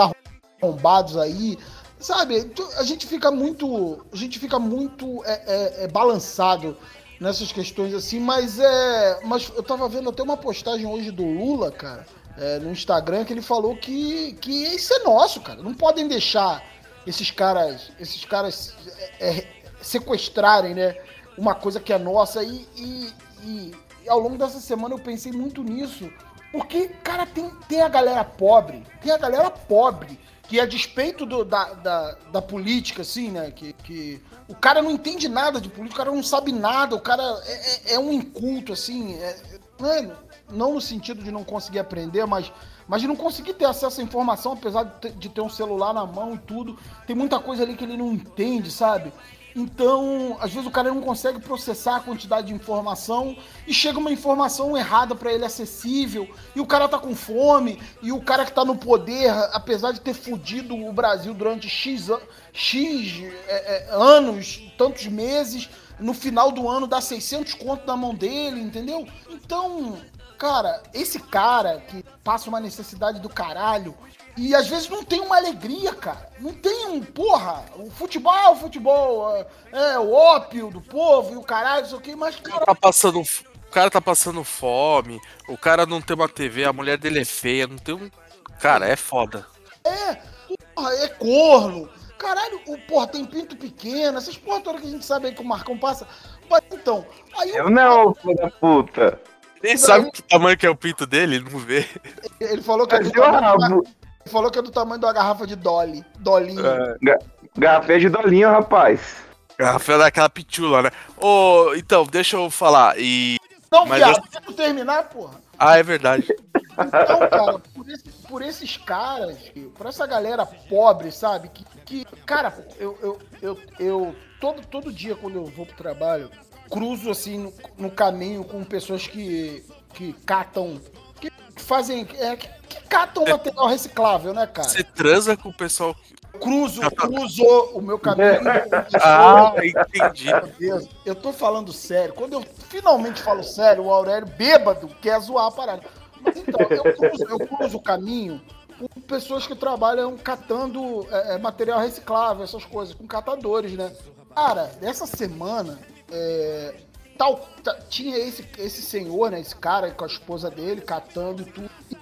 arrombados aí. Sabe, a gente fica muito. A gente fica muito é, é, é, balançado nessas questões assim, mas é. Mas eu tava vendo até uma postagem hoje do Lula, cara, é, no Instagram, que ele falou que, que isso é nosso, cara. Não podem deixar esses caras. Esses caras é, é, sequestrarem, né? Uma coisa que é nossa. E, e, e- e ao longo dessa semana eu pensei muito nisso. Porque, cara, tem, tem a galera pobre, tem a galera pobre, que a despeito do- da, da, da política, assim, né? Que, que o cara não entende nada de política, o cara não sabe nada, o cara é, é- é um inculto, assim. é- não, é- não no sentido de não conseguir aprender, mas, mas de não conseguir ter acesso à informação, apesar de ter, de ter um celular na mão e tudo. Tem muita coisa ali que ele não entende, sabe? Então, às vezes o cara não consegue processar a quantidade de informação e chega uma informação errada pra ele acessível, e o cara tá com fome, e o cara que tá no poder, apesar de ter fudido o Brasil durante X, X é, é, anos, tantos meses, no final do ano dá 600 conto na mão dele, entendeu? Então, cara, esse cara que passa uma necessidade do caralho, e às vezes não tem uma alegria, cara. Não tem um, porra, o futebol é o futebol, é, é o ópio do povo e o caralho, isso aqui, mas, cara, Tá passando, o cara tá passando fome, o cara não tem uma TV, a mulher dele é feia, não tem um. Cara, é foda. porra, é corno. Caralho, o, porra, tem pinto pequeno, essas porra todas que a gente sabe aí que o Marcão passa. Mas então, aí o Eu não, filho da puta. Nem sabe que tamanho que é o pinto dele, ele não vê. ele falou que é Mas da- rabo. Falou que é do tamanho da garrafa de Dolly. Dolinho. Garrafinha de dolinho, rapaz. Rafael daquela pitula, né? Ô, então, deixa eu falar. E. Não, mas viado, deixa eu terminar, porra. Ah, é verdade. Então, cara, por, esse- por esses caras, por essa galera pobre, sabe? Que, que cara, eu, eu, eu, eu todo, todo dia quando eu vou pro trabalho, cruzo assim no, no caminho com pessoas que, que catam, que fazem, é, que, que catam material reciclável, né, cara? Você transa com o pessoal. Cruzo, cruzo o meu pessoas Ah, entendi. meu Deus, eu tô falando sério. Quando eu finalmente falo sério, o Aurélio bêbado quer zoar a parada. Mas então, eu cruzo, eu cruzo o caminho com pessoas que trabalham catando é, é, material reciclável, essas coisas, com catadores, né? Cara, essa semana, é, tal, ta- tinha esse, esse senhor, né? Esse cara com a esposa dele catando e tudo. E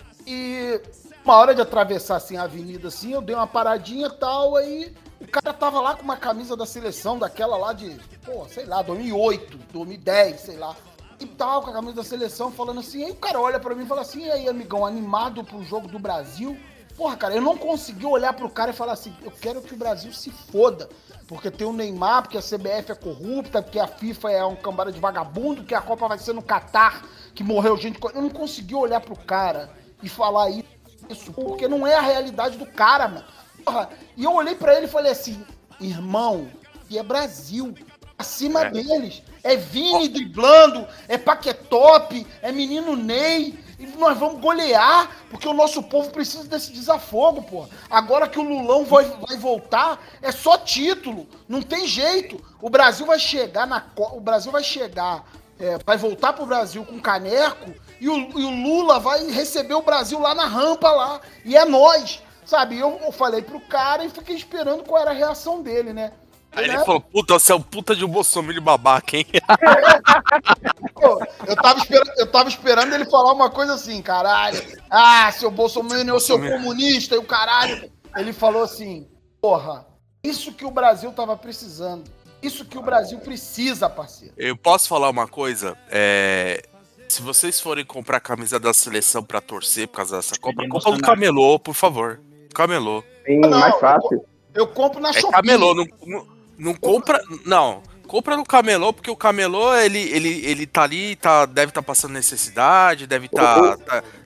uma hora de atravessar assim a avenida assim, eu dei uma paradinha e tal, aí o cara tava lá com uma camisa da seleção, daquela lá de, pô, sei lá, 2008, 2010, sei lá. E tal, com a camisa da seleção, falando assim. Aí o cara olha pra mim e fala assim: e aí, amigão, animado pro jogo do Brasil? Porra, cara, eu não consegui olhar pro cara e falar assim: eu quero que o Brasil se foda. Porque tem o Neymar, porque a CBF é corrupta, porque a FIFA é um cambada de vagabundo, que a Copa vai ser no Catar, que morreu gente. Eu não consegui olhar pro cara e falar isso, porque não é a realidade do cara, mano. Porra, e eu olhei pra ele e falei assim: irmão, e é Brasil. Acima deles. É Vini driblando, é Paquetop, é menino Ney. E nós vamos golear, porque o nosso povo precisa desse desafogo, pô. Agora que o Lulão vai, vai voltar, é só título. Não tem jeito. O Brasil vai chegar na O Brasil vai chegar. é, vai voltar pro Brasil com caneco e o, e o Lula vai receber o Brasil lá na rampa lá. E é nós. Sabe? Eu, eu falei pro cara e fiquei esperando qual era a reação dele, né? Aí ele Né? falou, puta, você é um puta de um bolsominion babaca, hein? Pô, eu, tava esperando, eu tava esperando ele falar uma coisa assim, caralho. Ah, seu Bolsonaro, seu comunista e o caralho. Ele falou assim, porra, isso que o Brasil tava precisando. Isso que o Brasil precisa, parceiro. Eu posso falar uma coisa? É, Se vocês forem comprar a camisa da seleção pra torcer por causa dessa Bem compra do. Camelô, por favor. Camelô. Sim, Não, mais fácil. Eu compro na É Shopee. camelô, não, não, não compra. Não. Compra no camelô, porque o camelô, ele, ele, ele tá ali, tá, deve estar passando necessidade, deve estar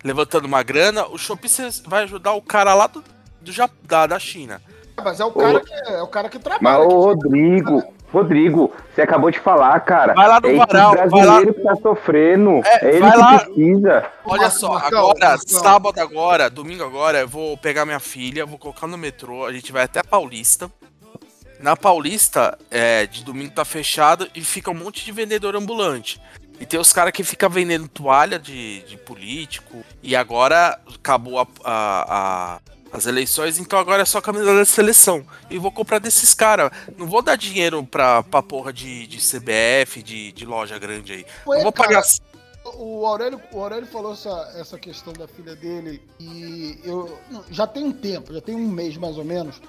levantando uma grana. O Shopee vai ajudar o cara lá do, do da, da China. Mas é o cara que, é o cara que Mas trabalha. o que- Rodrigo, Rodrigo, você acabou de falar, cara. Vai lá no é varal, vai brasileiro que tá sofrendo. É, É, ele vai que lá. precisa. Olha só, agora, sábado agora, domingo agora, eu vou pegar minha filha, vou colocar no metrô, a gente vai até a Paulista. Na Paulista, é, de domingo tá fechado e fica um monte de vendedor ambulante. E tem os caras que ficam vendendo toalha de, de político. E agora acabou a- a- a- as eleições, então agora é só camisa da seleção. E vou comprar desses caras. Não vou dar dinheiro pra, pra porra de, de CBF, de, de loja grande aí. Ué, Não vou cara, pagar. O Aurélio, o Aurélio falou essa, essa questão da filha dele e eu já tem um tempo, já tem um mês mais ou menos,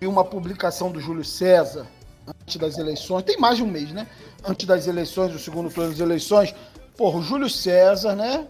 vi uma publicação do Júlio César antes das eleições, tem mais de um mês, né? Antes das eleições, do segundo turno das eleições, porra, o Júlio César, né?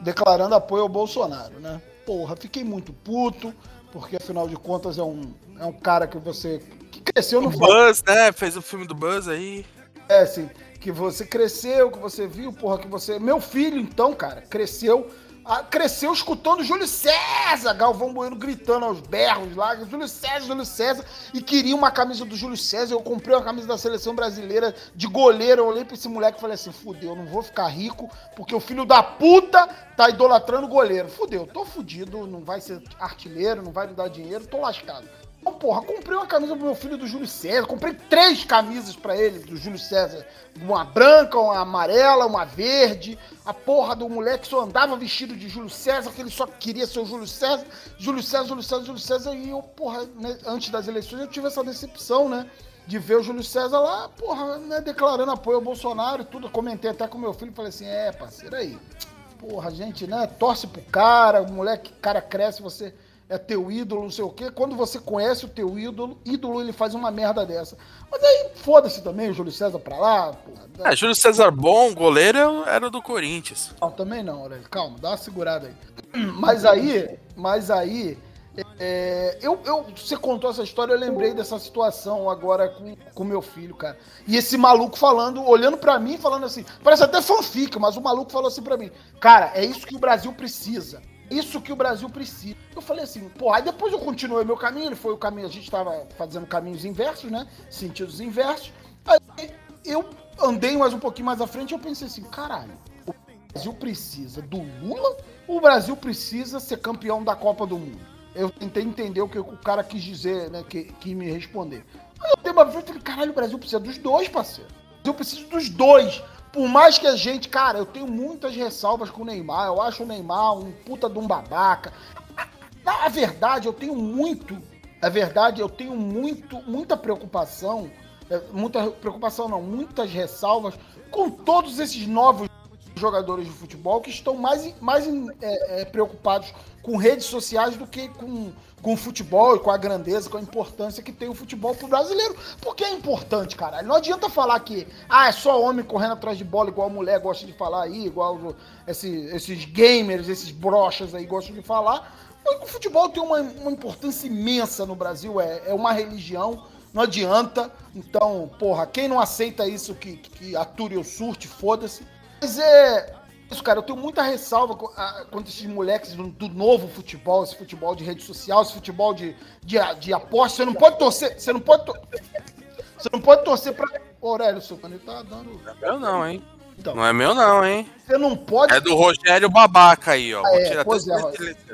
Declarando apoio ao Bolsonaro, né? Porra, fiquei muito puto, porque afinal de contas é um, é um cara que você que cresceu no O Buzz, né? Fez o filme do Buzz aí. é, assim, que você cresceu, que você viu, porra, que você. Meu filho, então, cara, cresceu. Ah, Cresceu escutando Júlio César, Galvão Bueno gritando aos berros lá, Júlio César, Júlio César, e queria uma camisa do Júlio César. Eu comprei uma camisa da seleção brasileira de goleiro. Eu olhei pra esse moleque e falei assim: fudeu, eu não vou ficar rico, porque o filho da puta tá idolatrando o goleiro. Fudeu, tô fudido, não vai ser artilheiro, não vai me dar dinheiro, tô lascado. Porra, comprei uma camisa pro meu filho do Júlio César. Comprei três camisas pra ele do Júlio César. Uma branca, uma amarela, uma verde. A porra do moleque só andava vestido de Júlio César, que ele só queria ser o Júlio César. Júlio César, Júlio César, Júlio César. E eu, porra, né, antes das eleições eu tive essa decepção, né? De ver o Júlio César lá, porra, né, declarando apoio ao Bolsonaro e tudo. Comentei até com meu filho falei assim: é, parceiro, aí. Porra, gente, né, torce pro cara, o moleque, cara cresce, você é teu ídolo, não sei o quê. Quando você conhece o teu ídolo, ídolo ele faz uma merda dessa. Mas aí, foda-se também o Júlio César pra lá, porra. É, Júlio César bom, goleiro era do Corinthians. Não, também não, Aurélio. Calma, dá uma segurada aí. Mas aí, mas aí, é, eu, eu, você contou essa história, eu lembrei dessa situação agora com, com meu filho, cara. E esse maluco falando, olhando pra mim, falando assim, parece até fanfic, mas o maluco falou assim pra mim, cara, é isso que o Brasil precisa. Isso que o Brasil precisa. Eu falei assim, pô, aí depois eu continuei meu caminho, ele foi o caminho, a gente tava fazendo caminhos inversos, né? Sentidos inversos. Aí eu andei mais um pouquinho mais à frente e eu pensei assim, caralho, o Brasil precisa do Lula o Brasil precisa ser campeão da Copa do Mundo? Eu tentei entender o que o cara quis dizer, né? Que, que me responder. Aí eu dei uma vez e falei, caralho, o Brasil precisa dos dois, parceiro. Eu preciso dos dois. Por mais que a gente, cara, eu tenho muitas ressalvas com o Neymar. Eu acho o Neymar um puta de um babaca. Na verdade, eu tenho muito. Na verdade, eu tenho muito, muita preocupação. é, Muita preocupação, não, muitas ressalvas com todos esses novos jogadores de futebol que estão mais, mais é, é, preocupados com redes sociais do que com, com o futebol e com a grandeza, com a importância que tem o futebol pro brasileiro. Porque é importante, caralho. Não adianta falar que ah, é só homem correndo atrás de bola, igual a mulher gosta de falar aí, igual esse- esses gamers, esses brochas aí gostam de falar. O futebol tem uma, uma importância imensa no Brasil, é, é uma religião, não adianta. Então, porra, quem não aceita isso que, que ature ou surte, foda-se. Mas é. Isso, cara, eu tenho muita ressalva co- a- contra esses moleques do, do novo futebol, esse futebol de rede social, esse futebol de, de, de aposta. Você não pode torcer. Você não pode. tor- Você não pode torcer pra. Ô, Aurélio, seu ele tá dando. Meu não, hein? Então, Não é meu não, hein? você não pode. É do Rogério Babaca aí, ó. Vou é, pois é.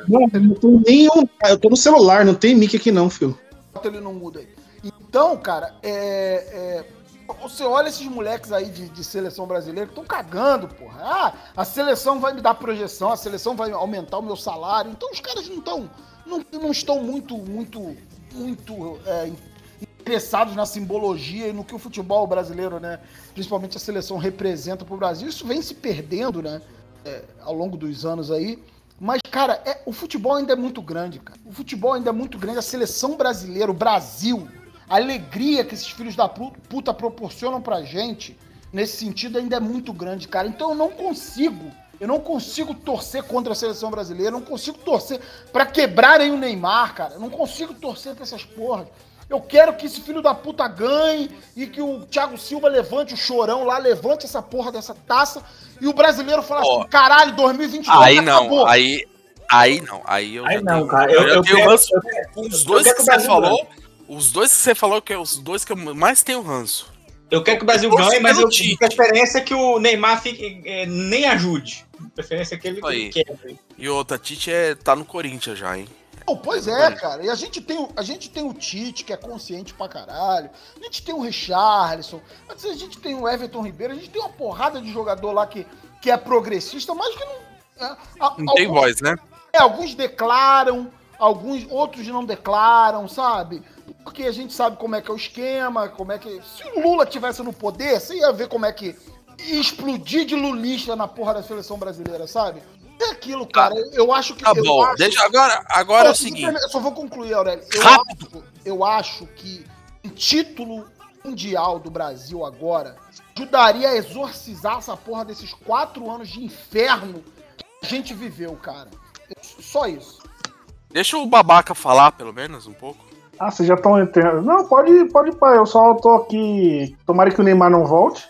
Não, eu não tô nem. Eu tô no celular, não tem mic aqui não, filho. ele não muda aí. Então, cara, é, é, você olha esses moleques aí de, de seleção brasileira que estão cagando, porra. Ah, a seleção vai me dar projeção, a seleção vai aumentar o meu salário. Então os caras não estão não, não estão muito, muito, muito é, interessados na simbologia e no que o futebol brasileiro, né, principalmente a seleção representa pro Brasil. Isso vem se perdendo, né, é, ao longo dos anos aí. Mas, cara, é- o futebol ainda é muito grande, cara. O futebol ainda é muito grande. A seleção brasileira, o Brasil, a alegria que esses filhos da pu- puta proporcionam pra gente, nesse sentido, ainda é muito grande, cara. Então eu não consigo, eu não consigo torcer contra a seleção brasileira, eu não consigo torcer pra quebrarem o Neymar, cara. Eu não consigo torcer pra essas porras. Eu quero que esse filho da puta ganhe e que o Thiago Silva levante o chorão lá, levante essa porra dessa taça e o brasileiro fala Ó. assim: caralho, 2022 Aí não, acabou. aí, Aí não, aí eu Aí não, tenho, cara. Eu, Eu, eu tenho quero- ranço. eu quero- Os dois que que você falou, os dois que você falou que é os dois que eu mais tenho ranço. Eu quero que o Brasil ganhe, mas eu de preferência que o Neymar fique, é, nem ajude. De preferência que ele aí. quebre. E outra, Tite é, tá no Corinthians já, hein? Não, pois é, cara. E a gente, tem, o- a gente tem o Tite, que é consciente pra caralho. A gente tem o Richarlison. A gente tem o Everton Ribeiro. A gente tem uma porrada de jogador lá que, que é progressista, mas que não. é, a- Não tem alguns- voz, né? É, alguns declaram, alguns outros não declaram, sabe? Porque a gente sabe como é que é o esquema, como é que. Se o Lula tivesse no poder, você ia ver como é que explodir de lulista na porra da seleção brasileira, sabe? É aquilo, cara. Eu, eu acho que. Tá bom, acho- deixa agora, agora é o Pô, seguinte. Eu só vou concluir, Aurélio. Eu Rápido. acho, eu acho que um título mundial do Brasil agora ajudaria a exorcizar essa porra desses quatro anos de inferno que a gente viveu, cara. Só isso. Deixa o babaca falar, pelo menos, um pouco. Ah, vocês já estão entendendo. Não, pode, pode ir, pai. Eu só tô aqui. Tomara que o Neymar não volte.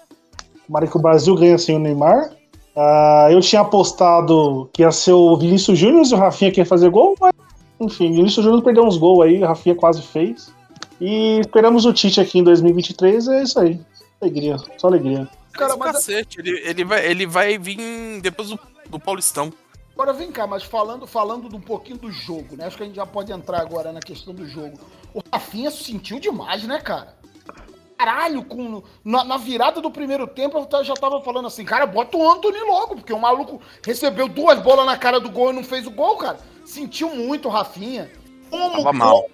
Tomara que o Brasil ganhe sem o Neymar. Ah, eu tinha apostado que ia ser o Vinícius Júnior e o Rafinha que ia fazer gol, mas enfim, o Vinícius Júnior perdeu uns gols aí, o Rafinha quase fez. E esperamos o Tite aqui em 2023, é isso aí. Alegria, só alegria. Cara, Mas, mas cacete, ele, ele, vai, ele vai vir depois do, do Paulistão. Agora vem cá, mas falando, falando de um pouquinho do jogo, né? Acho que a gente já pode entrar agora na questão do jogo. O Rafinha sentiu demais, né, cara? Caralho, com, na, na virada do primeiro tempo eu já tava falando assim, cara, bota o Anthony logo, porque o maluco recebeu duas bolas na cara do gol e não fez o gol, cara. Sentiu muito o Rafinha. Como, Tava mal.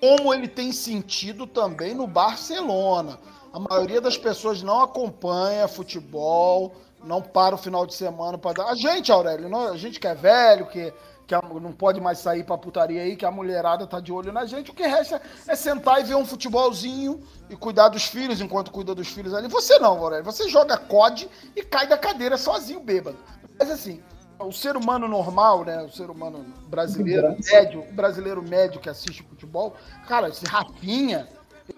como ele tem sentido também no Barcelona. A maioria das pessoas não acompanha futebol, não para o final de semana para dar. A gente, Aurélio, não- a gente que é velho, que, que não pode mais sair pra putaria aí, que a mulherada tá de olho na gente, o que resta é sentar e ver um futebolzinho e cuidar dos filhos enquanto cuida dos filhos ali. Você não, Aurélio, você joga COD e cai da cadeira sozinho, bêbado. Mas assim, o ser humano normal, né? O ser humano brasileiro médio, o brasileiro médio que assiste futebol, cara, esse Rafinha,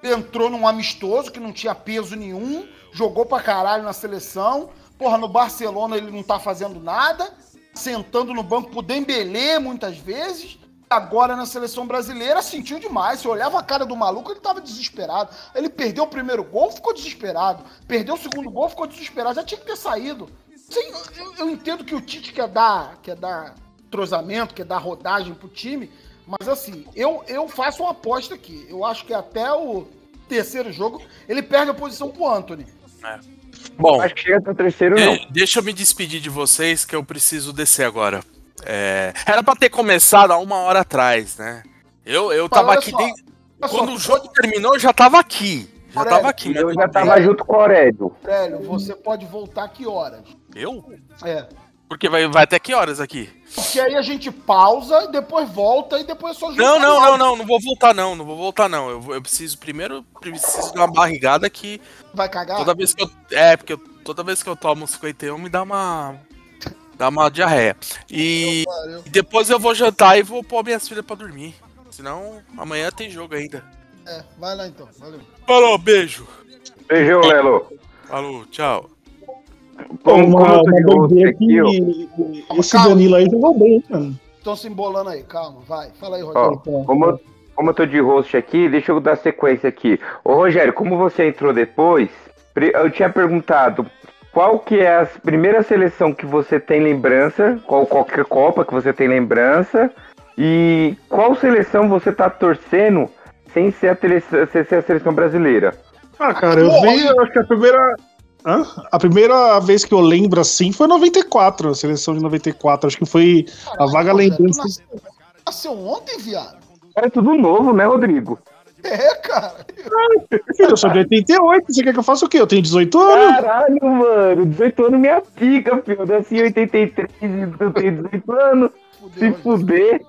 ele entrou num amistoso que não tinha peso nenhum, jogou pra caralho na seleção. Porra, no Barcelona ele não tá fazendo nada, sentando no banco pro Dembélé muitas vezes. Agora na seleção brasileira sentiu demais. Você olhava a cara do maluco, ele tava desesperado. Ele perdeu o primeiro gol, ficou desesperado. Perdeu o segundo gol, ficou desesperado. Já tinha que ter saído. Sim, eu, eu entendo que o Tite quer dar, quer dar entrosamento, quer dar rodagem pro time, mas assim, eu, eu faço uma aposta aqui. Eu acho que até o terceiro jogo ele perde a posição pro Anthony. Bom, Acho que chega pro terceiro, não. de- deixa eu me despedir de vocês que eu preciso descer agora. É, era pra ter começado há uma hora atrás, né? Eu, eu tava aqui só, Olha só, Quando o jogo terminou, eu já tava aqui. Já Aurélio, tava aqui, Eu já tava junto com o Aurélio. Velho, você pode voltar que horas? Eu? É. Porque vai, vai até que horas aqui? Porque aí a gente pausa, depois volta e depois só junta Não, não, não, não, não vou voltar não, não vou voltar não. Eu, eu preciso primeiro preciso de uma barrigada que Vai cagar? toda vez que eu é porque eu- toda vez que eu tomo 51 me dá uma dá uma diarreia. E, e depois eu vou jantar e vou pôr minhas filhas pra dormir. Senão amanhã tem jogo ainda. É, vai lá então. Valeu. Falou, beijo. Beijão, Lelo. Falou, tchau. Como, como uma, eu tô de uma doideira aqui, ó. que esse Calma. Danilo aí jogou bem, mano. Estão se embolando aí, calma, vai. Fala aí, Ó, Rogério. como, eu- como eu tô de host aqui, deixa eu dar sequência aqui. Ô Rogério, como você entrou depois, eu tinha perguntado qual que é a primeira seleção que você tem lembrança, qual qualquer Copa que você tem lembrança, e qual seleção você tá torcendo sem ser a, tele- sem ser a seleção brasileira. Ah, cara, eu vi, eu acho que a primeira. Hã? A primeira vez que eu lembro assim foi 94, a seleção de 94. Acho que foi a vaga lembrança. Nasceu, nasceu ontem, viado? É tudo novo, né, Rodrigo? É, cara. Filho, eu sou de 88, você quer que eu faça o quê? Eu tenho 18 anos. Caralho, mano, 18 anos minha pica, filho. Eu nasci em 83 e eu tenho 18 anos. Fudeu, Se fuder.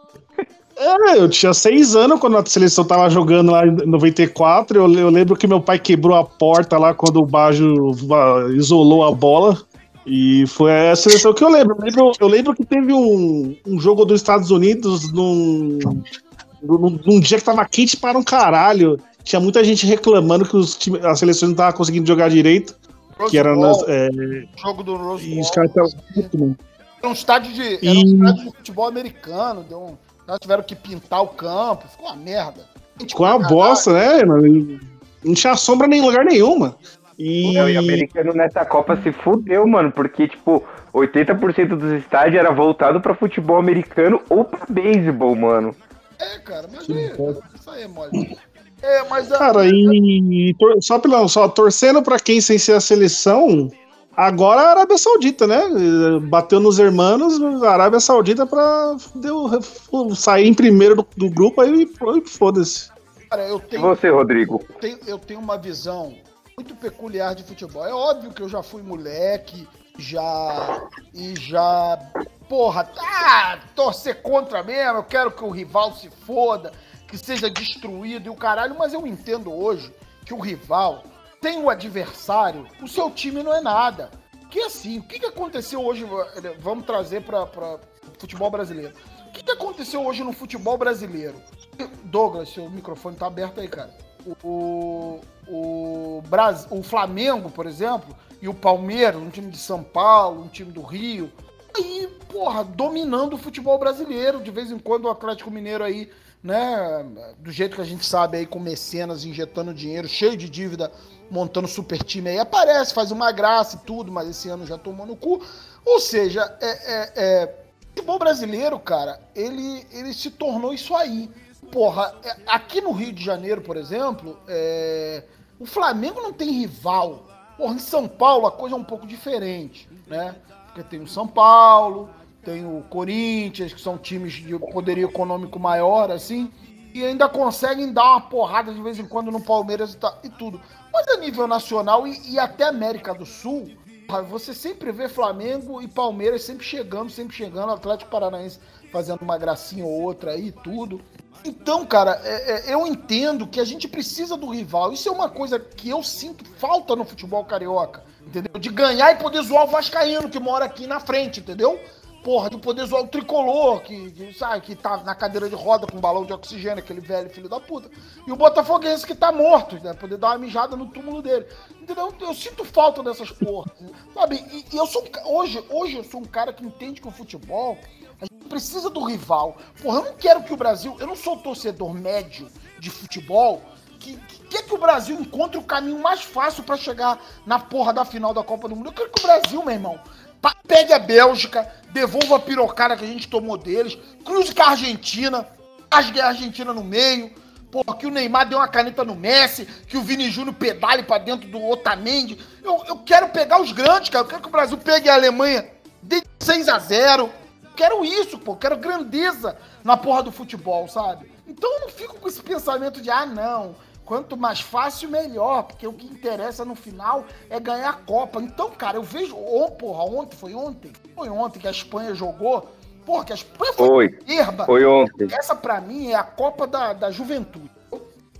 É, eu tinha 6 anos quando a seleção tava jogando lá em 94. Eu, eu lembro que meu pai quebrou a porta lá quando o Bajo isolou a bola. E foi a seleção que eu lembro. Eu lembro, eu lembro que teve um, um jogo dos Estados Unidos num, num, num dia que tava quente para um caralho. Tinha muita gente reclamando que os time, a seleção não tava conseguindo jogar direito. Rose Que era nas, é, jogo do Rose e os caras estavam. Era um estádio de, era um E- estádio de futebol americano. Deu um, já tiveram que pintar o campo. Ficou uma merda. Gente, Com a pra bosta, né? mano? Não tinha sombra em lugar nenhum, mano. E, Não, e o americano nessa Copa se fudeu, mano, porque, tipo, 80% dos estádios era voltado pra futebol americano ou pra beisebol, mano. É, cara, mas aí, isso aí é mole. É, mas a- cara, e, e tor- só, pela, só torcendo pra quem sem ser a seleção, agora a Arábia Saudita, né? Bateu nos hermanos, a Arábia Saudita pra deu, sair em primeiro do, do grupo, aí foi, foda-se. cara, eu E tenho, você, Rodrigo? tenho- eu tenho uma visão muito peculiar de futebol. É óbvio que eu já fui moleque, já. E já. Porra, tá! Torcer contra mesmo, eu quero que o rival se foda, que seja destruído e o caralho, mas eu entendo hoje que o rival tem o adversário, o seu time não é nada. Que assim, o que, que aconteceu hoje? Vamos trazer para futebol brasileiro. O que, que aconteceu hoje no futebol brasileiro? Douglas, seu microfone tá aberto aí, cara. O, o, Bras, o Flamengo, por exemplo, e o Palmeiras, um time de São Paulo, um time do Rio, aí, porra, dominando o futebol brasileiro. De vez em quando o Atlético Mineiro aí, né, do jeito que a gente sabe aí, com mecenas injetando dinheiro, cheio de dívida, montando super time aí, aparece, faz uma graça e tudo, mas esse ano já tomou no cu. Ou seja, é, é, é, o futebol brasileiro, cara, ele, ele se tornou isso aí. Porra, é, aqui no Rio de Janeiro, por exemplo, é, o Flamengo não tem rival. Porra, em São Paulo a coisa é um pouco diferente, né? Porque tem o São Paulo, tem o Corinthians, que são times de poderio econômico maior, assim, e ainda conseguem dar uma porrada de vez em quando no Palmeiras e, tá- e tudo. Mas a nível nacional e, e até América do Sul, você sempre vê Flamengo e Palmeiras sempre chegando, sempre chegando, Atlético Paranaense fazendo uma gracinha ou outra aí tudo. Então, cara, é- é, eu entendo que a gente precisa do rival. Isso é uma coisa que eu sinto falta no futebol carioca, entendeu? De ganhar e poder zoar o Vascaíno, que mora aqui na frente, entendeu? Porra, de poder zoar o tricolor, que, que, sabe, que tá na cadeira de roda com um balão de oxigênio, aquele velho filho da puta. E o Botafoguense que tá morto, né? Poder dar uma mijada no túmulo dele. Entendeu? Eu sinto falta dessas porras. Sabe? E, e eu sou hoje, hoje eu sou um cara que entende que o futebol a gente precisa do rival. Porra, eu não quero que o Brasil. Eu não sou torcedor médio de futebol que, que quer que o Brasil encontre o caminho mais fácil pra chegar na porra da final da Copa do Mundo. Eu quero que o Brasil, meu irmão, pegue a Bélgica, devolva a pirocada que a gente tomou deles, cruze com a Argentina, rasgue a Argentina no meio. Porra, que o Neymar deu uma caneta no Messi, que o Vini Júnior pedale pra dentro do Otamendi. Eu, eu quero pegar os grandes, cara. Eu quero que o Brasil pegue a Alemanha de 6 a 0 Quero isso, pô. Quero grandeza na porra do futebol, sabe? Então eu não fico com esse pensamento de, ah, não. Quanto mais fácil, melhor. Porque o que interessa no final é ganhar a Copa. Então, cara, eu vejo. Oh, porra, ontem, foi ontem? Foi ontem que a Espanha jogou. Porra, que a Espanha Foi. erba. Foi ontem. Essa, pra mim, é a Copa da, da Juventude.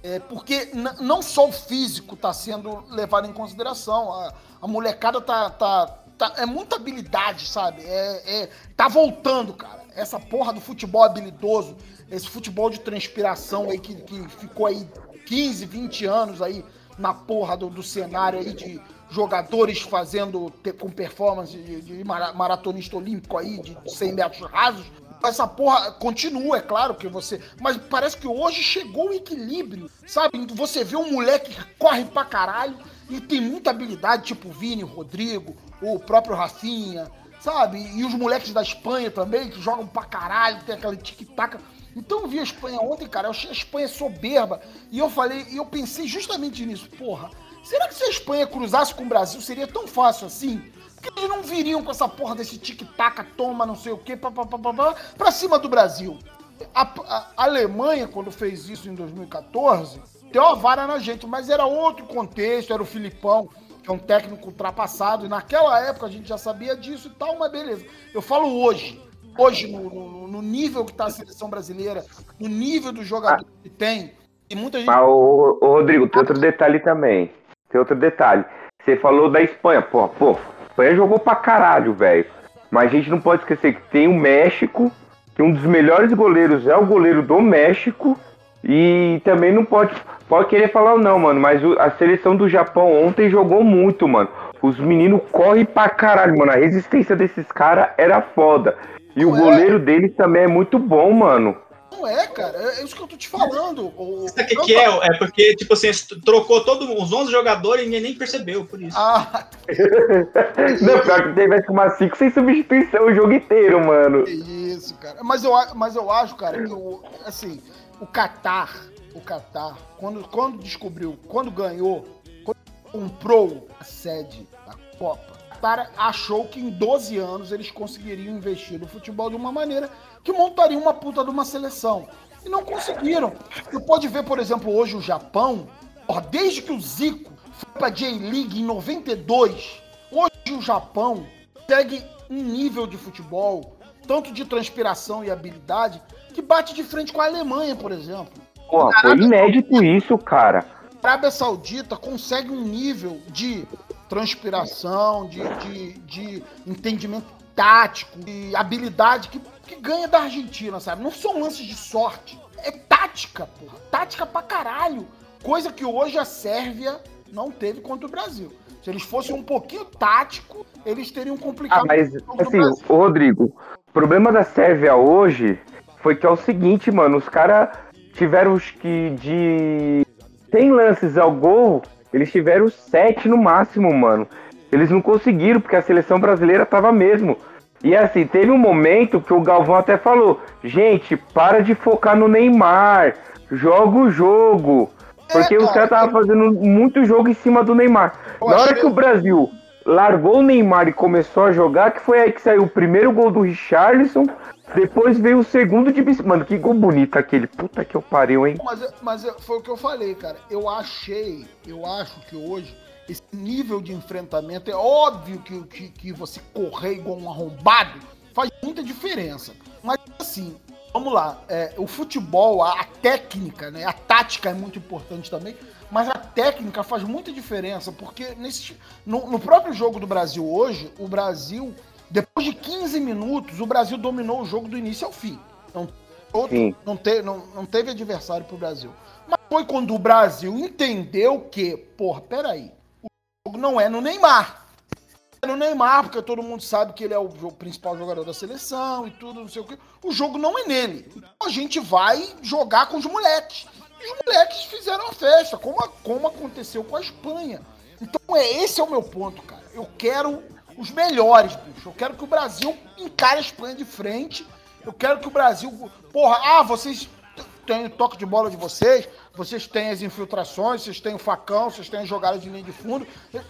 É porque não só o físico tá sendo levado em consideração. A, a molecada tá, tá, tá- É muita habilidade, sabe? É, é- tá voltando, cara. Essa porra do futebol habilidoso, esse futebol de transpiração aí que, que ficou aí 15, 20 anos aí na porra do, do cenário aí de jogadores fazendo com performance de, de mara- maratonista olímpico aí de 100 metros rasos. Essa porra continua, é claro que você. Mas parece que hoje chegou o equilíbrio, sabe? Você vê um moleque que corre pra caralho e tem muita habilidade, tipo o Vini, o Rodrigo, o próprio Rafinha, sabe? E os moleques da Espanha também, que jogam pra caralho, tem aquela tic-tac. Então eu vi a Espanha ontem, cara, eu achei a Espanha soberba. E eu falei, e eu pensei justamente nisso, porra. Será que se a Espanha cruzasse com o Brasil seria tão fácil assim? Porque eles não viriam com essa porra desse tic-tac, toma, não sei o quê, pá, pra cima do Brasil. A, a- a Alemanha, quando fez isso em 2014, deu uma vara na gente, mas era outro contexto, era o Filipão, que é um técnico ultrapassado, e naquela época a gente já sabia disso e tal, mas beleza. Eu falo hoje, hoje, no, no- no nível que tá a seleção brasileira, no nível do jogador que tem, e muita gente. Mas, ô, ô, Rodrigo, tem outro detalhe também. Tem outro detalhe. Você falou da Espanha. Pô, pô, a Espanha jogou pra caralho, velho. Mas a gente não pode esquecer que tem o México, que um dos melhores goleiros é o goleiro do México. E também não pode, pode querer falar não, mano, mas a seleção do Japão ontem jogou muito, mano. Os meninos correm pra caralho, mano. A resistência desses caras era foda. E o Ué. goleiro deles também é muito bom, mano. Não é, cara. É é isso que eu tô te falando. O- Sabe o que, que é? É porque, tipo assim, trocou todos os 11 jogadores e ninguém nem percebeu, por isso. Ah, Não, pior que teve umas 5 sem substituição o jogo inteiro, mano. que isso, cara. Mas eu, mas eu acho, cara, que o, assim, o Qatar, o Qatar, quando, quando descobriu, quando ganhou, quando comprou a sede da Copa, Qatar achou que em 12 anos eles conseguiriam investir no futebol de uma maneira que montaria uma puta de uma seleção. E não conseguiram. Você pode ver, por exemplo, hoje o Japão, ó, desde que o Zico foi pra J-League em 92, hoje o Japão segue um nível de futebol, tanto de transpiração e habilidade, que bate de frente com a Alemanha, por exemplo. Porra, foi inédito isso, cara. A Arábia Saudita consegue um nível de transpiração, de, de, de entendimento tático, de habilidade que, que ganha da Argentina, sabe? Não são lances de sorte. É tática, porra. Tática pra caralho. Coisa que hoje a Sérvia não teve contra o Brasil. Se eles fossem um pouquinho tático, eles teriam complicado Ah, mas, assim, Rodrigo, o problema da Sérvia hoje foi que é o seguinte, mano, os caras tiveram os que de 100 lances ao gol, eles tiveram 7 no máximo, mano. Eles não conseguiram, porque a seleção brasileira tava mesmo. E assim, teve um momento que o Galvão até falou: gente, para de focar no Neymar, joga o jogo. Porque os cara, caras estavam fazendo muito jogo em cima do Neymar. Eu Na hora que o Brasil largou o Neymar e começou a jogar, que foi aí que saiu o primeiro gol do Richarlison, depois veio o segundo de bis- Mano, que gol bonito aquele. Puta que eu pariu, hein? Mas, mas foi o que eu falei, cara. Eu achei, eu acho que hoje, esse nível de enfrentamento, é óbvio que, que, que você correr igual um arrombado faz muita diferença. Mas assim, vamos lá, é, o futebol, a, a técnica, né? A tática é muito importante também, mas a técnica faz muita diferença, porque nesse, no, no próprio jogo do Brasil hoje, o Brasil, depois de 15 minutos, o Brasil dominou o jogo do início ao fim. Não, outro, não, te, não, não teve adversário pro Brasil. Mas foi quando o Brasil entendeu que, porra, peraí, o jogo não é no Neymar. É no Neymar, porque todo mundo sabe que ele é o principal jogador da seleção e tudo, não sei o quê. O jogo não é nele. Então a gente vai jogar com os moleques. E os moleques fizeram a festa, como, como aconteceu com a Espanha. Então é esse é o meu ponto, cara. Eu quero os melhores, bicho. Eu quero que o Brasil encare a Espanha de frente. Eu quero que o Brasil. Porra, ah, vocês têm o toque de bola de vocês, vocês têm as infiltrações, vocês têm o facão, vocês têm as jogadas de linha de fundo,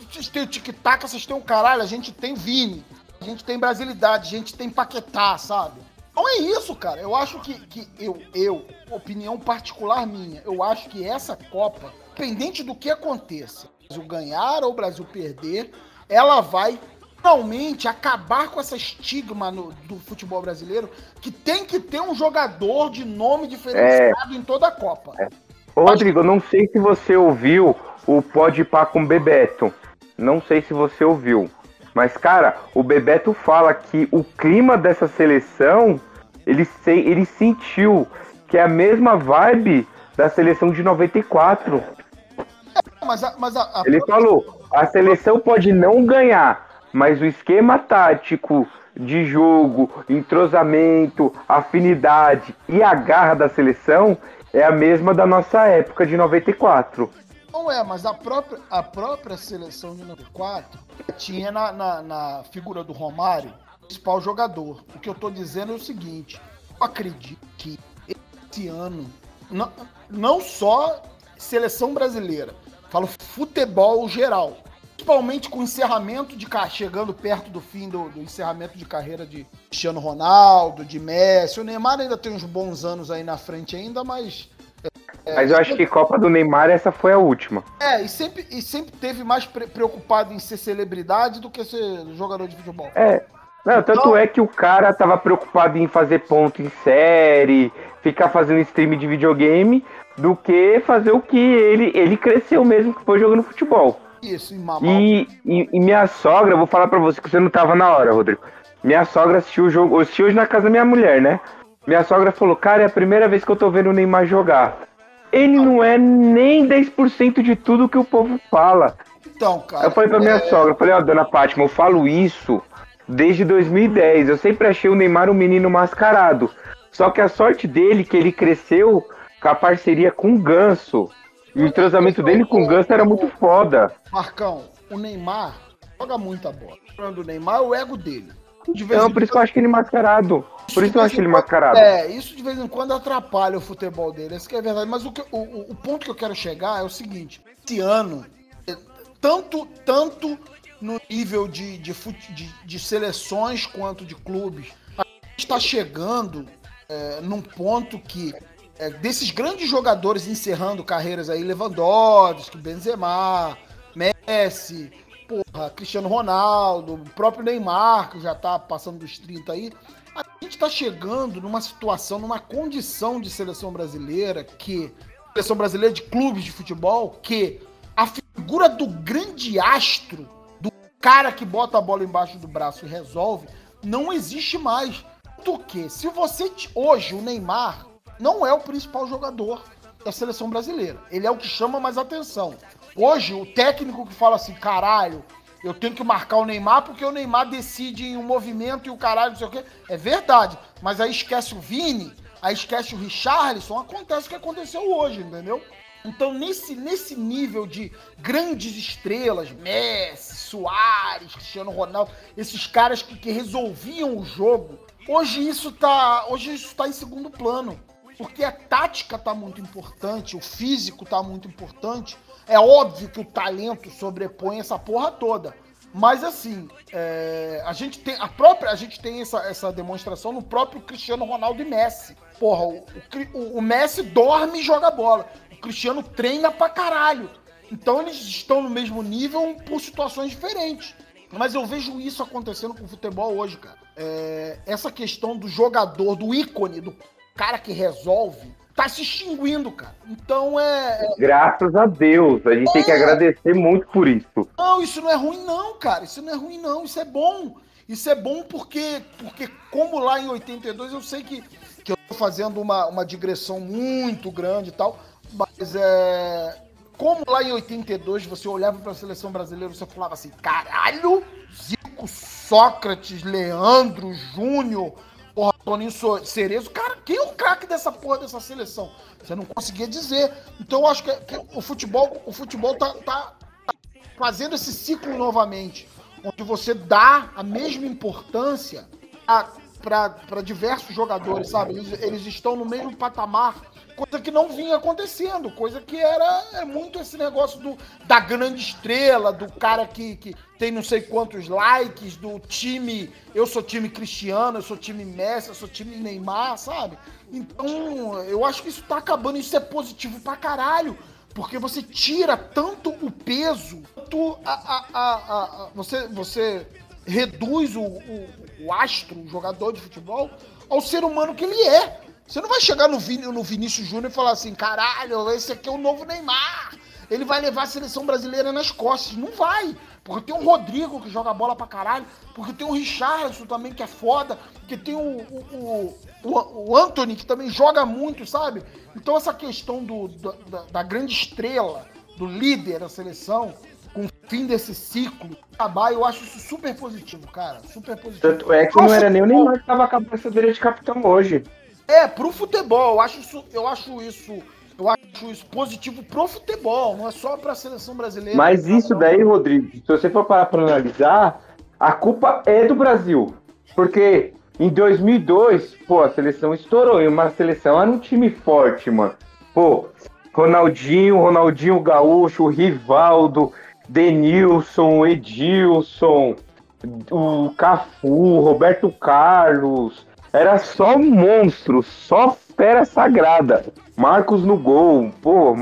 vocês têm o tic-tac, vocês têm o caralho, a gente tem Vini, a gente tem brasilidade, a gente tem Paquetá, sabe? Então é isso, cara. Eu acho que, que eu, eu, opinião particular minha, eu acho que essa Copa, independente do que aconteça, o Brasil ganhar ou o Brasil perder, ela vai finalmente acabar com essa estigma no- do futebol brasileiro que tem que ter um jogador de nome diferenciado em toda a Copa. Ô, Rodrigo, eu não sei se você ouviu o Pode Pá com o Bebeto. Não sei se você ouviu. Mas, cara, o Bebeto fala que o clima dessa seleção, ele, se, ele sentiu que é a mesma vibe da seleção de 94. Mas a, mas a, a Ele falou, a seleção pode não ganhar, mas o esquema tático de jogo, entrosamento, afinidade e a garra da seleção é a mesma da nossa época de 94. Não é, mas a própria, a própria seleção de 94 tinha na, na, na figura do Romário o principal jogador. O que eu tô dizendo é o seguinte: eu acredito que esse ano, não, não só seleção brasileira, falo futebol geral. Principalmente com o encerramento de carreira, chegando perto do fim do, do encerramento de carreira de Cristiano Ronaldo, de Messi. O Neymar ainda tem uns bons anos aí na frente ainda, mas Mas eu acho que Copa do Neymar essa foi a última. É, e sempre, e sempre teve mais pre- preocupado em ser celebridade do que ser jogador de futebol. É. Não, tanto Então- é que o cara tava preocupado em fazer ponto em série, ficar fazendo stream de videogame, do que fazer o que ele, ele cresceu mesmo, que foi jogando futebol. Isso, mamar. E, e, e minha sogra, eu vou falar pra você que você não tava na hora, Rodrigo. Minha sogra assistiu o jogo, eu assisti hoje na casa da minha mulher, né? Minha sogra falou, cara, é a primeira vez que eu tô vendo o Neymar jogar. ele não é nem 10% de tudo que o povo fala. Então, cara. Eu falei pra minha é, sogra, falei, ó, dona Fátima, eu falo isso desde 2010. Eu sempre achei o Neymar um menino mascarado. Só que a sorte dele é que ele cresceu com a parceria com o Ganso. E o entrosamento dele com o Ganso era muito foda. Marcão, o Neymar joga muita bola. O Neymar é o ego dele. Em por isso que eu acho que ele é mascarado. Por isso que eu acho ele mascarado. É, isso de vez em quando atrapalha o futebol dele, isso que é verdade. Mas o, que- o- o- ponto que eu quero chegar é o seguinte: esse ano, eh, tanto, tanto no nível de, de, de- de seleções quanto de clubes, a gente está chegando eh, num ponto que eh, desses grandes jogadores encerrando carreiras aí, Lewandowski, Benzema, Messi, porra, Cristiano Ronaldo, o próprio Neymar, que já tá passando dos 30 aí, a gente tá chegando numa situação, numa condição de seleção brasileira que seleção brasileira de clubes de futebol que a figura do grande astro, do cara que bota a bola embaixo do braço e resolve, não existe mais. Porque se você hoje o Neymar não é o principal jogador da seleção brasileira, ele é o que chama mais atenção. Hoje o técnico que fala assim, caralho, eu tenho que marcar o Neymar porque o Neymar decide em um movimento e o caralho, não sei o quê. É verdade. Mas aí esquece o Vini, aí esquece o Richarlison, acontece o que aconteceu hoje, entendeu? Então, nesse, nesse nível de grandes estrelas, Messi, Soares, Cristiano Ronaldo, esses caras que, que resolviam o jogo, hoje isso tá. Hoje isso tá em segundo plano. Porque a tática tá muito importante, o físico tá muito importante. É óbvio que o talento sobrepõe essa porra toda. Mas assim, é, a gente tem a própria, a gente tem essa, essa demonstração no próprio Cristiano Ronaldo e Messi. Porra, o, o- o Messi dorme e joga bola. O Cristiano treina pra caralho. Então eles estão no mesmo nível por situações diferentes. Mas eu vejo isso acontecendo com o futebol hoje, cara. É, essa questão do jogador, do ícone, do cara que resolve, tá se extinguindo, cara. Então é, é- Graças a Deus. A gente tem que agradecer muito por isso. Não, isso não é ruim, não, cara. Isso não é ruim, não. Isso é bom. Isso é bom porque, porque como lá em 82, eu sei que, que eu tô fazendo uma, uma digressão muito grande e tal, mas é. Como lá em 82 você olhava pra seleção brasileira e você falava assim: caralho, Zico, Sócrates, Leandro, Júnior, porra, Toninho Cerezo, cara, quem é o craque dessa porra dessa seleção? Você não conseguia dizer. Então eu acho que, que o futebol, o futebol tá, tá, fazendo esse ciclo novamente, onde você dá a mesma importância para diversos jogadores, sabe? Eles, eles estão no mesmo patamar, coisa que não vinha acontecendo, coisa que era é muito esse negócio do, da grande estrela, do cara que, que tem não sei quantos likes, do time, eu sou time Cristiano, eu sou time Messi, eu sou time Neymar, sabe? Então, eu acho que isso tá acabando, isso é positivo pra caralho. Porque você tira tanto o peso, tanto a, a- a- a- você, você reduz o, o- o astro, o jogador de futebol, ao ser humano que ele é. Você não vai chegar no, Vini, no Vinícius Júnior e falar assim, caralho, esse aqui é o novo Neymar. Ele vai levar a seleção brasileira nas costas. Não vai. Porque tem o Rodrigo que joga bola pra caralho. Porque tem o Richardson também que é foda. Porque tem o, o, o, o- Anthony que também joga muito, sabe? Então essa questão do, da, da- grande estrela, do líder da seleção, com o fim desse ciclo, acabar, eu acho isso super positivo, cara. Super positivo. Tanto é que não era nem o Neymar que tava com a cabeça dele de capitão hoje. É, pro futebol, eu acho isso, eu acho isso, eu acho isso positivo pro futebol, não é só pra seleção brasileira. Mas isso daí, Rodrigo, se você for parar pra analisar, a culpa é do Brasil. Porque em 2002, pô, a seleção estourou. E uma seleção era um time forte, mano. Pô, Ronaldinho, Ronaldinho Gaúcho, Rivaldo, Denilson, Edilson, o Cafu, Roberto Carlos. Era só monstro, só fera sagrada. Marcos no gol, pô,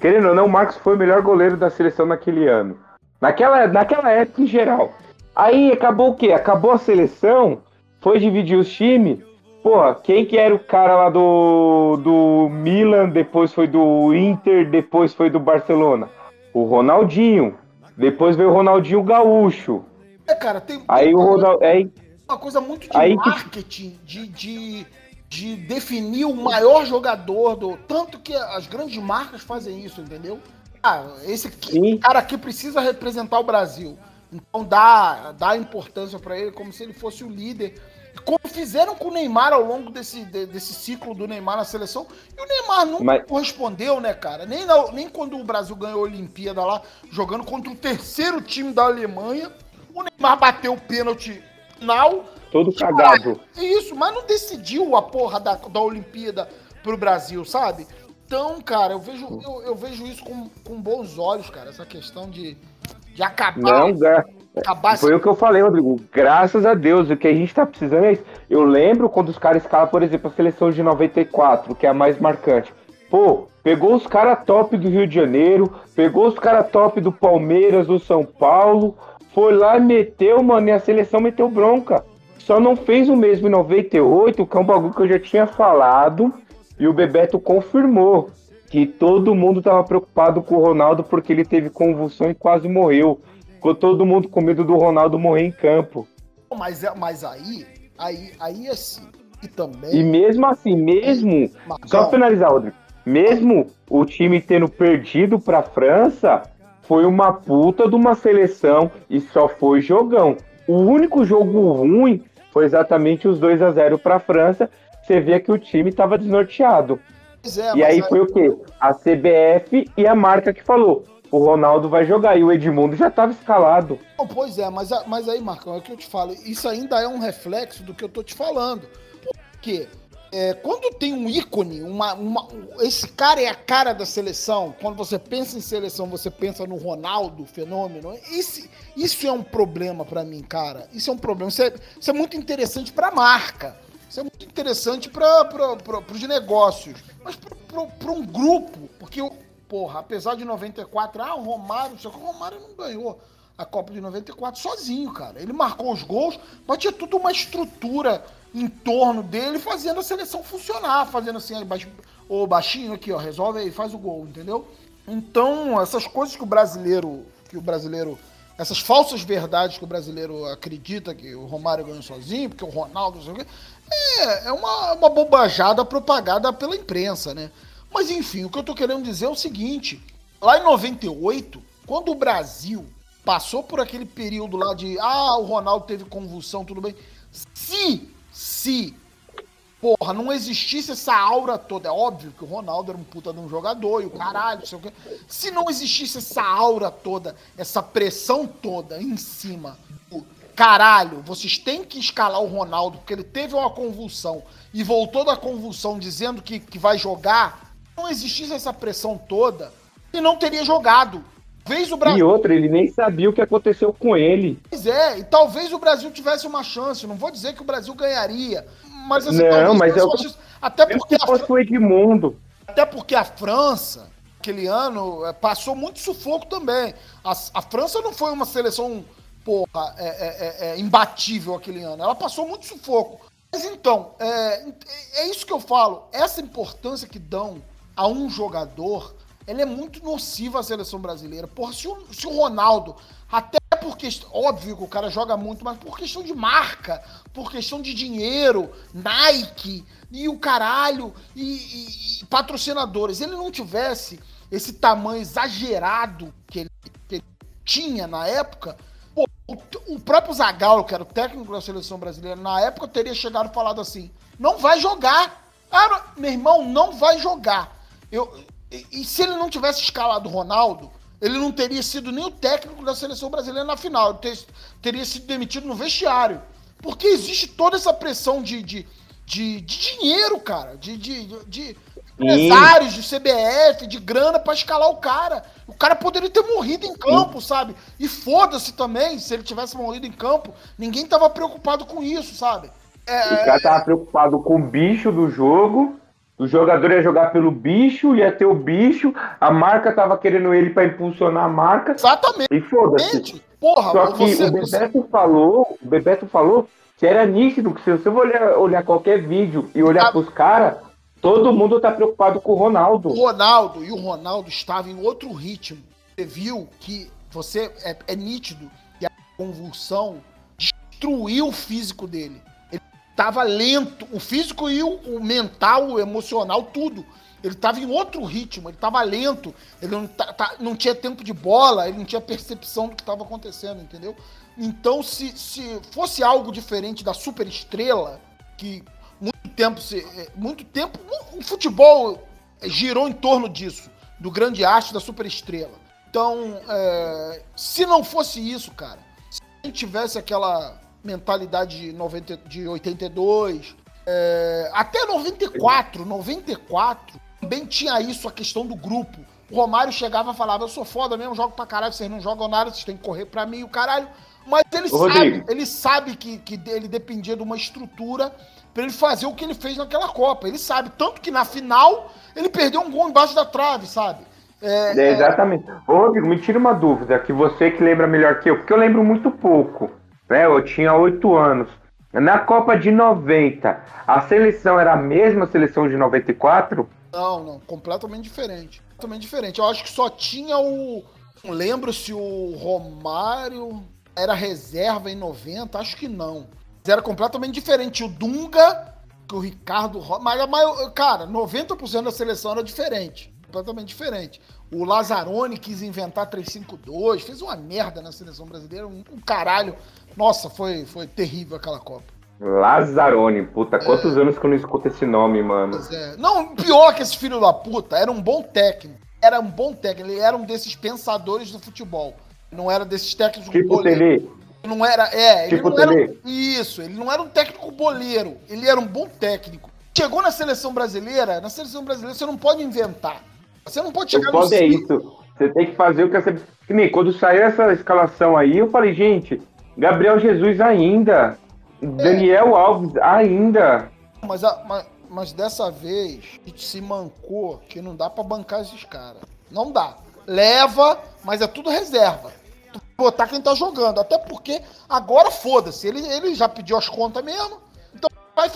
querendo ou não, o Marcos foi o melhor goleiro da seleção naquele ano. Naquela, naquela época em geral. Aí acabou o quê? Acabou a seleção, foi dividir os times. Pô, quem que era o cara lá do, do Milan, depois foi do Inter, depois foi do Barcelona? O Ronaldinho. Depois veio o Ronaldinho Gaúcho. É, cara, tem, Aí o Ronaldinho. Aí, uma coisa muito de Aí que- marketing, de, de, de definir o maior jogador do. Tanto que as grandes marcas fazem isso, entendeu? Ah, esse Sim. cara aqui precisa representar o Brasil. Então dá, dá importância pra ele como se ele fosse o líder. Como fizeram com o Neymar ao longo desse, de- desse ciclo do Neymar na seleção. E o Neymar nunca Mas- correspondeu, né, cara? Nem, na- nem quando o Brasil ganhou a Olimpíada lá, jogando contra o terceiro time da Alemanha. O Neymar bateu o pênalti final. Todo cagado. Isso, mas não decidiu a porra da, da Olimpíada pro Brasil, sabe? Então, cara, eu vejo, eu, eu vejo isso com, com bons olhos, cara. Essa questão de, de acabar, Não, gra- acabar foi o que eu falei, Rodrigo. Graças a Deus, o que a gente tá precisando é isso. Eu lembro quando os caras escalam, por exemplo, a seleção de 94, que é a mais marcante. Pô, pegou os caras top do Rio de Janeiro, pegou os caras top do Palmeiras, do São Paulo, foi lá e meteu, mano, e a seleção meteu bronca. Só não fez o mesmo em 98, que é um bagulho que eu já tinha falado, e o Bebeto confirmou que todo mundo tava preocupado com o Ronaldo porque ele teve convulsão e quase morreu. Ficou todo mundo com medo do Ronaldo morrer em campo. Mas, é- mas aí, aí, aí assim. E também. E mesmo assim, mesmo. Marcão, Só finalizar, Rodrigo. Mesmo o time tendo perdido pra França, foi uma puta de uma seleção e só foi jogão. O único jogo ruim foi exatamente os 2 a 0 pra França. Você vê que o time tava desnorteado. pois é, E aí foi o quê? A CBF e a marca que falou. O Ronaldo vai jogar e o Edmundo já tava escalado. Não, pois é, mas, a- mas aí, Marcão, é o que eu te falo. Isso ainda é um reflexo do que eu tô te falando. Porque é, quando tem um ícone, uma, uma- esse cara é a cara da seleção. Quando você pensa em seleção, você pensa no Ronaldo, fenômeno. Esse, isso é um problema pra mim, cara. Isso é um problema. Isso é, isso é muito interessante pra marca. Isso é muito interessante para os negócios. Mas para um grupo, porque, porra, apesar de 94, ah, o Romário, só que o Romário não ganhou a Copa de 94 sozinho, cara. Ele marcou os gols, mas tinha tudo uma estrutura em torno dele, fazendo a seleção funcionar, fazendo assim, ô baixinho aqui, ó, resolve aí, faz o gol, entendeu? Então, essas coisas que o brasileiro, que o brasileiro, essas falsas verdades que o brasileiro acredita que o Romário ganhou sozinho, porque o Ronaldo, não sei o quê, é, é uma, uma bobajada propagada pela imprensa, né? Mas enfim, o que eu tô querendo dizer é o seguinte: lá em 98, quando o Brasil passou por aquele período lá de ah, o Ronaldo teve convulsão, tudo bem. Se, se, porra, não existisse essa aura toda, é óbvio que o Ronaldo era um puta de um jogador e o caralho, sei o quê. Se não existisse essa aura toda, essa pressão toda em cima do caralho, vocês têm que escalar o Ronaldo, porque ele teve uma convulsão e voltou da convulsão dizendo que, que vai jogar, não existisse essa pressão toda, ele não teria jogado. Vez o E Brasil. outra, ele nem sabia o que aconteceu com ele. Pois é, e talvez o Brasil tivesse uma chance. Não vou dizer que o Brasil ganharia. Mas assim, Não, talvez mas é que- chance. Até porque, a, fosse o Edmundo. até porque a França, aquele ano, eh, passou muito sufoco também. A, a França não foi uma seleção, porra, é, é, é, é, imbatível aquele ano. Ela passou muito sufoco. Mas então, é, é isso que eu falo. Essa importância que dão a um jogador, ela é muito nociva à seleção brasileira. Porra, se o, se o Ronaldo, até por questão, óbvio que o cara joga muito, mas por questão de marca, por questão de dinheiro, Nike e o caralho, e, e- e patrocinadores, ele não tivesse esse tamanho exagerado que ele, que ele tinha na época, o, próprio Zagallo, que era o técnico da seleção brasileira, na época teria chegado falado assim: não vai jogar. Ah, meu irmão, não vai jogar. Eu, e, e se ele não tivesse escalado o Ronaldo, ele não teria sido nem o técnico da seleção brasileira na final. Ele ter- teria sido demitido no vestiário. Porque existe toda essa pressão de, de, de, de dinheiro, cara. De, de, de empresários, de CBF, de grana pra escalar o cara. O cara poderia ter morrido em campo, sabe? E foda-se também, se ele tivesse morrido em campo, ninguém tava preocupado com isso, sabe? É, O cara tava preocupado com o bicho do jogo. O jogador ia jogar pelo bicho, ia ter o bicho. A marca tava querendo ele pra impulsionar a marca. exatamente. E foda-se. Porra, Só que você, o Bebeto falou, o Bebeto falou que era nítido que se você olhar, olhar qualquer vídeo e olhar Ah. pros caras, todo mundo tá preocupado com o Ronaldo. O Ronaldo e o Ronaldo estavam em outro ritmo. Você viu que você é, é nítido que a convulsão destruiu o físico dele. Tava lento, o físico e o, o mental, o emocional, tudo. Ele tava em outro ritmo, ele tava lento, ele não, tá- não tinha tempo de bola, ele não tinha percepção do que estava acontecendo, entendeu? Então, se, se fosse algo diferente da super estrela, que muito tempo, se, é, muito tempo, o futebol girou em torno disso, do grande astro da super estrela. Então, é, se não fosse isso, cara, se a gente tivesse aquela mentalidade de, 90, de 82, é, até 94, 94, também tinha isso, a questão do grupo. O Romário chegava e falava, eu sou foda mesmo, jogo pra caralho, vocês não jogam nada, vocês têm que correr pra mim, o caralho. Mas ele Ô, sabe, Rodrigo. ele sabe que, que ele dependia de uma estrutura pra ele fazer o que ele fez naquela Copa. Ele sabe, tanto que na final ele perdeu um gol embaixo da trave, sabe? É, É, exatamente. Ô, Rodrigo, me tira uma dúvida, que você que lembra melhor que eu, porque eu lembro muito pouco. Né? Eu tinha oito anos. Na Copa de 90, a seleção era a mesma seleção de 94? Não, não, completamente diferente. Completamente diferente. Eu acho que só tinha o. Não lembro se o Romário era reserva em 90, acho que não. Era completamente diferente. O Dunga, que o Ricardo. Ro- Mas, cara, 90% da seleção era diferente. Completamente diferente. O Lazzaroni quis inventar 352, fez uma merda na seleção brasileira, um, um caralho. Nossa, foi, foi terrível aquela Copa. Lazzaroni, puta, quantos anos que eu não escuto esse nome, mano? Pois é. Não, pior que esse filho da puta, era um bom técnico. Era um bom técnico, ele era um desses pensadores do futebol. Não era desses técnicos Tipo boleiro. Tele. Não era, é, ele Tipo não era um- Tele. isso, ele não era um técnico boleiro, ele era um bom técnico. Chegou na seleção brasileira, na seleção brasileira você não pode inventar. Você não pode O chegar no foda é isso. Você tem que fazer o que você. Nem quando saiu essa escalação aí, eu falei, gente, Gabriel Jesus ainda. Daniel Alves ainda. Mas, a- mas, mas dessa vez a gente se mancou que não dá pra bancar esses caras. Não dá. Leva, mas é tudo reserva. Tu botar quem tá jogando. Até porque agora foda-se. Ele, ele já pediu as contas mesmo. Então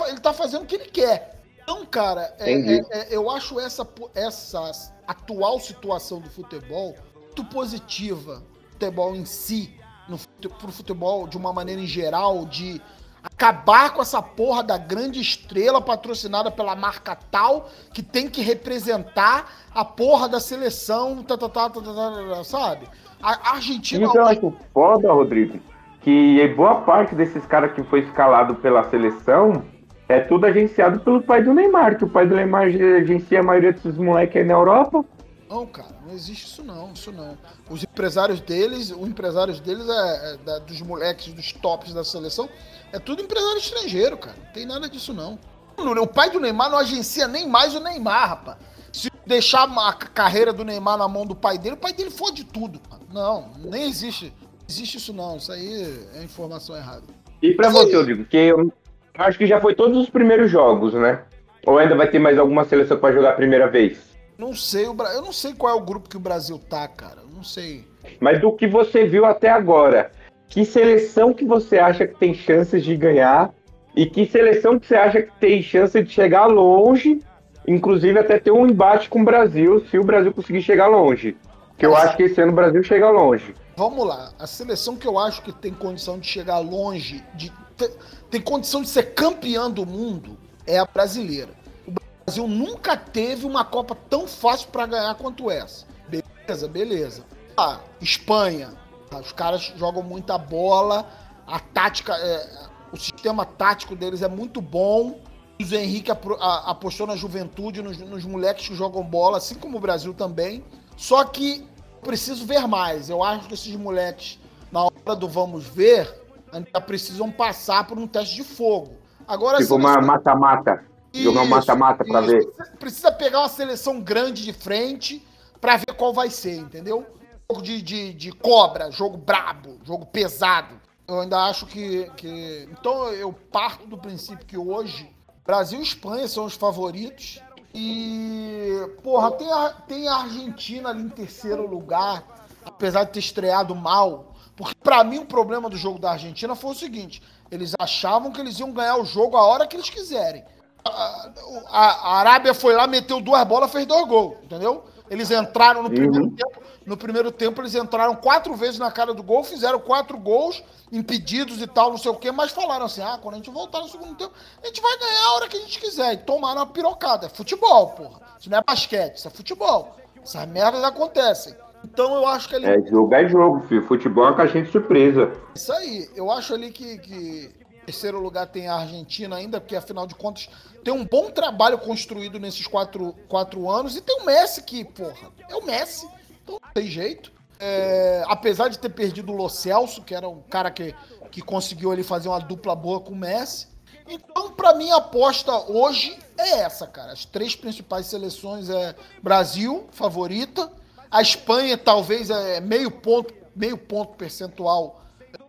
ele tá fazendo o que ele quer. Então, cara, é- é- é- eu acho essa, essa atual situação do futebol muito positiva. Futebol em si, no, pro futebol de uma maneira em geral, de acabar com essa porra da grande estrela patrocinada pela marca tal que tem que representar a porra da seleção, tá, tá, tá, tá, tá, tá, tá, sabe? A Argentina Isso eu acho foda, Rodrigo. Que boa parte desses caras que foi escalado pela seleção é tudo agenciado pelo pai do Neymar, que o pai do Neymar agencia a maioria desses moleques aí na Europa. Não, cara, não existe isso não, isso não. Os empresários deles, os empresários deles é, é da- dos moleques, dos tops da seleção, é tudo empresário estrangeiro, cara. Não tem nada disso não. O pai do Neymar não agencia nem mais o Neymar, rapaz. Se deixar a carreira do Neymar na mão do pai dele, o pai dele fode tudo. Cara. Não, nem existe. Não existe isso não. Isso aí é informação errada. E pra você, Rodrigo, que eu acho que já foi todos os primeiros jogos, né? Ou ainda vai ter mais alguma seleção que vai jogar a primeira vez? Não sei, eu não sei qual é o grupo que o Brasil tá, cara. Não sei. Mas do que você viu até agora, que seleção que você acha que tem chances de ganhar e que seleção que você acha que tem chance de chegar longe, inclusive até ter um embate com o Brasil, se o Brasil conseguir chegar longe. Que eu acho que esse ano o Brasil chega longe. Vamos lá. A seleção que eu acho que tem condição de chegar longe, de ter- tem condição de ser campeã do mundo, é a brasileira. O Brasil nunca teve uma Copa tão fácil para ganhar quanto essa. Beleza, beleza. Ah, Espanha. Ah, Os caras jogam muita bola. A tática, é, o sistema tático deles é muito bom. O Luiz Henrique apostou na juventude, nos, nos moleques que jogam bola, assim como o Brasil também. Só que preciso ver mais. Eu acho que esses moleques, na hora do vamos ver, ainda precisam passar por um teste de fogo. Agora, Tipo a uma seleção- mata-mata. Jogar um mata-mata isso. ver. Precisa- pegar uma seleção grande de frente pra ver qual vai ser, entendeu? Jogo de, de, de cobra, jogo brabo, jogo pesado. Eu ainda acho que, que. Então eu parto do princípio que hoje Brasil e Espanha são os favoritos. E. Porra, tem a, tem a Argentina ali em terceiro lugar, apesar de ter estreado mal. Porque pra mim o problema do jogo da Argentina foi o seguinte: eles achavam que eles iam ganhar o jogo a hora que eles quiserem. A, a- a Arábia foi lá, meteu duas bolas, fez dois gols, entendeu? Eles entraram no primeiro Uhum. tempo. No primeiro tempo, eles entraram quatro vezes na cara do gol, fizeram quatro gols, impedidos e tal, não sei o quê, mas falaram assim: ah, quando a gente voltar no segundo tempo, a gente vai ganhar a hora que a gente quiser. E tomaram uma pirocada. É futebol, porra. Isso não é basquete, isso é futebol. Essas merdas acontecem. Então eu acho que ele. É, jogo é jogo, filho. Futebol é uma caixinha de surpresa. Isso aí, eu acho ali que, que em terceiro lugar tem a Argentina ainda, porque afinal de contas tem um bom trabalho construído nesses quatro, quatro anos, e tem o Messi que, porra, é o Messi, então não tem jeito. É, apesar de ter perdido o Lo Celso, que era um cara que, que conseguiu ali fazer uma dupla boa com o Messi. Então, pra mim, a aposta hoje é essa, cara. As três principais seleções é Brasil, favorita. A Espanha, talvez, é meio ponto, meio ponto percentual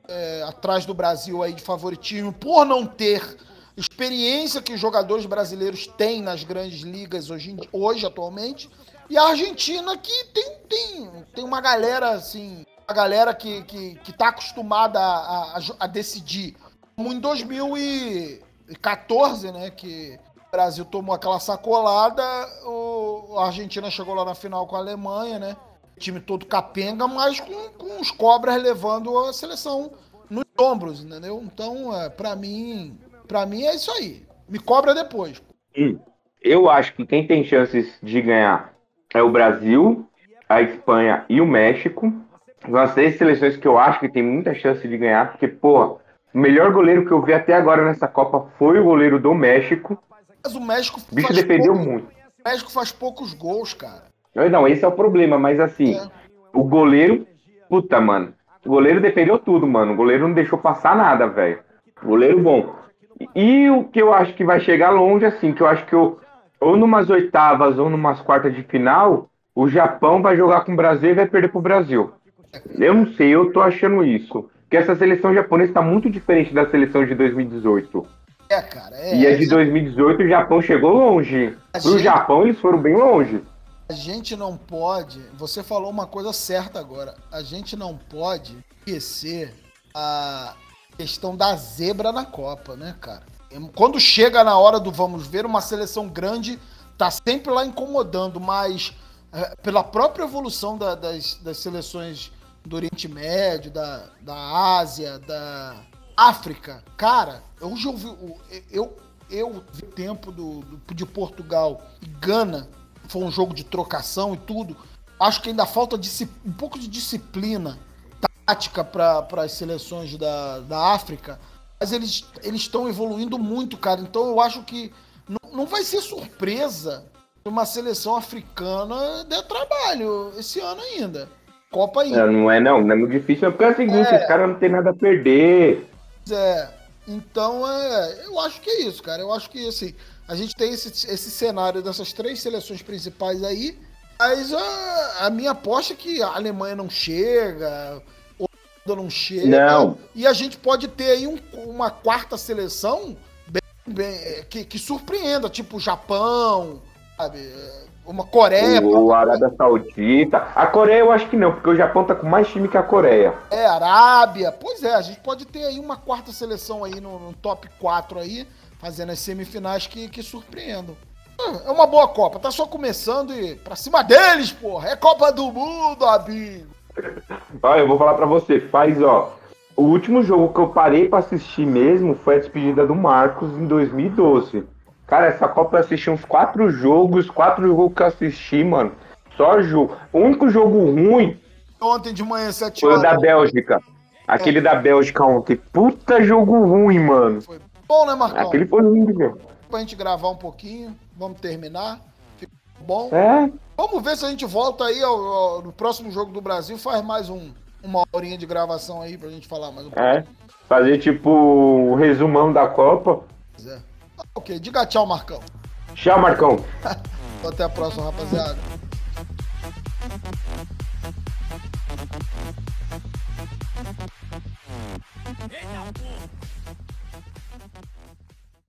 é, atrás do Brasil aí de favoritismo, por não ter experiência que os jogadores brasileiros têm nas grandes ligas hoje, hoje atualmente. E a Argentina que tem, tem, tem uma galera, assim, uma galera que, que, que tá acostumada a, a, a decidir. Como em 2014, né, que o Brasil tomou aquela sacolada, o, a Argentina chegou lá na final com a Alemanha, né? Time todo capenga, mas com, com os cobras levando a seleção nos ombros, entendeu? Então, é, para mim, para mim é isso aí. Me cobra depois. Hum. Eu acho que quem tem chances de ganhar é o Brasil, a Espanha e o México. São as três seleções que eu acho que tem muita chance de ganhar, porque, pô, o melhor goleiro que eu vi até agora nessa Copa foi o goleiro do México. Mas o México O bicho faz defendeu pouco- muito. O México faz poucos gols, cara. Não, esse é o problema, mas assim, É. o goleiro, puta, mano. O goleiro defendeu tudo, mano. O goleiro não deixou passar nada, velho. Goleiro bom. E o que eu acho que vai chegar longe, assim, que eu acho que eu, ou numas oitavas ou numas quartas de final, o Japão vai jogar com o Brasil e vai perder pro Brasil. Eu não sei, eu tô achando isso. Porque essa seleção japonesa tá muito diferente da seleção de 2018. É, cara. É, e a de essa- 2018 o Japão chegou longe. Pro gente- Japão eles foram bem longe. A gente não pode. Você falou uma coisa certa agora. A gente não pode esquecer a questão da zebra na Copa, né, cara? Quando chega na hora do vamos ver, uma seleção grande tá sempre lá incomodando, mas é, pela própria evolução da- das, das seleções do Oriente Médio, da, da Ásia, da África, cara, eu já ouvi. o- Eu, eu vi o tempo do, do- de Portugal e Gana, foi um jogo de trocação e tudo. Acho que ainda falta um pouco de disciplina tática para as seleções da, da África, mas eles eles estão evoluindo muito, cara. Então eu acho que não, não vai ser surpresa se uma seleção africana der trabalho esse ano ainda. Copa ainda. Não, não é não, não é muito difícil, é porque é o seguinte, É. os caras não tem nada a perder. É, então é, eu acho que é isso, cara. Eu acho que assim, a gente tem esse, esse cenário dessas três seleções principais aí, mas a, a minha aposta é que a Alemanha não chega, o Holanda não chega. Não. E a gente pode ter aí um- uma quarta seleção bem, bem, é, que, que surpreenda, tipo o Japão, sabe? Uma Coreia, O Arábia Saudita. A Coreia eu acho que não, porque o Japão tá com mais time que a Coreia. É, Arábia. Pois é, a gente pode ter aí uma quarta seleção aí no, no top 4 aí, fazendo as semifinais que, que surpreendam. Ah, É uma boa Copa, tá só começando e pra cima deles, porra. É Copa do Mundo, amigo. Olha, eu vou falar pra você, faz, ó. O último jogo que eu parei pra assistir mesmo foi a despedida do Marcos em 2012. Cara, essa Copa eu assisti uns quatro jogos, quatro jogos que eu assisti, mano. Só jogo. O único jogo ruim Ontem de manhã, 7 foi o horas. da Bélgica. Aquele da Bélgica ontem. Puta jogo ruim, mano. Bom, né, Marcão? Aquele foi ruim, meu. Pra gente gravar um pouquinho, vamos terminar. Ficou bom. É. Vamos ver se a gente volta aí ao- ao- no próximo jogo do Brasil, faz mais um, uma horinha de gravação aí pra gente falar mais um pouco. É. Fazer tipo o resumão da Copa. Ok, diga tchau, Marcão. Tchau, Marcão. Até a próxima, rapaziada. Eita, porra!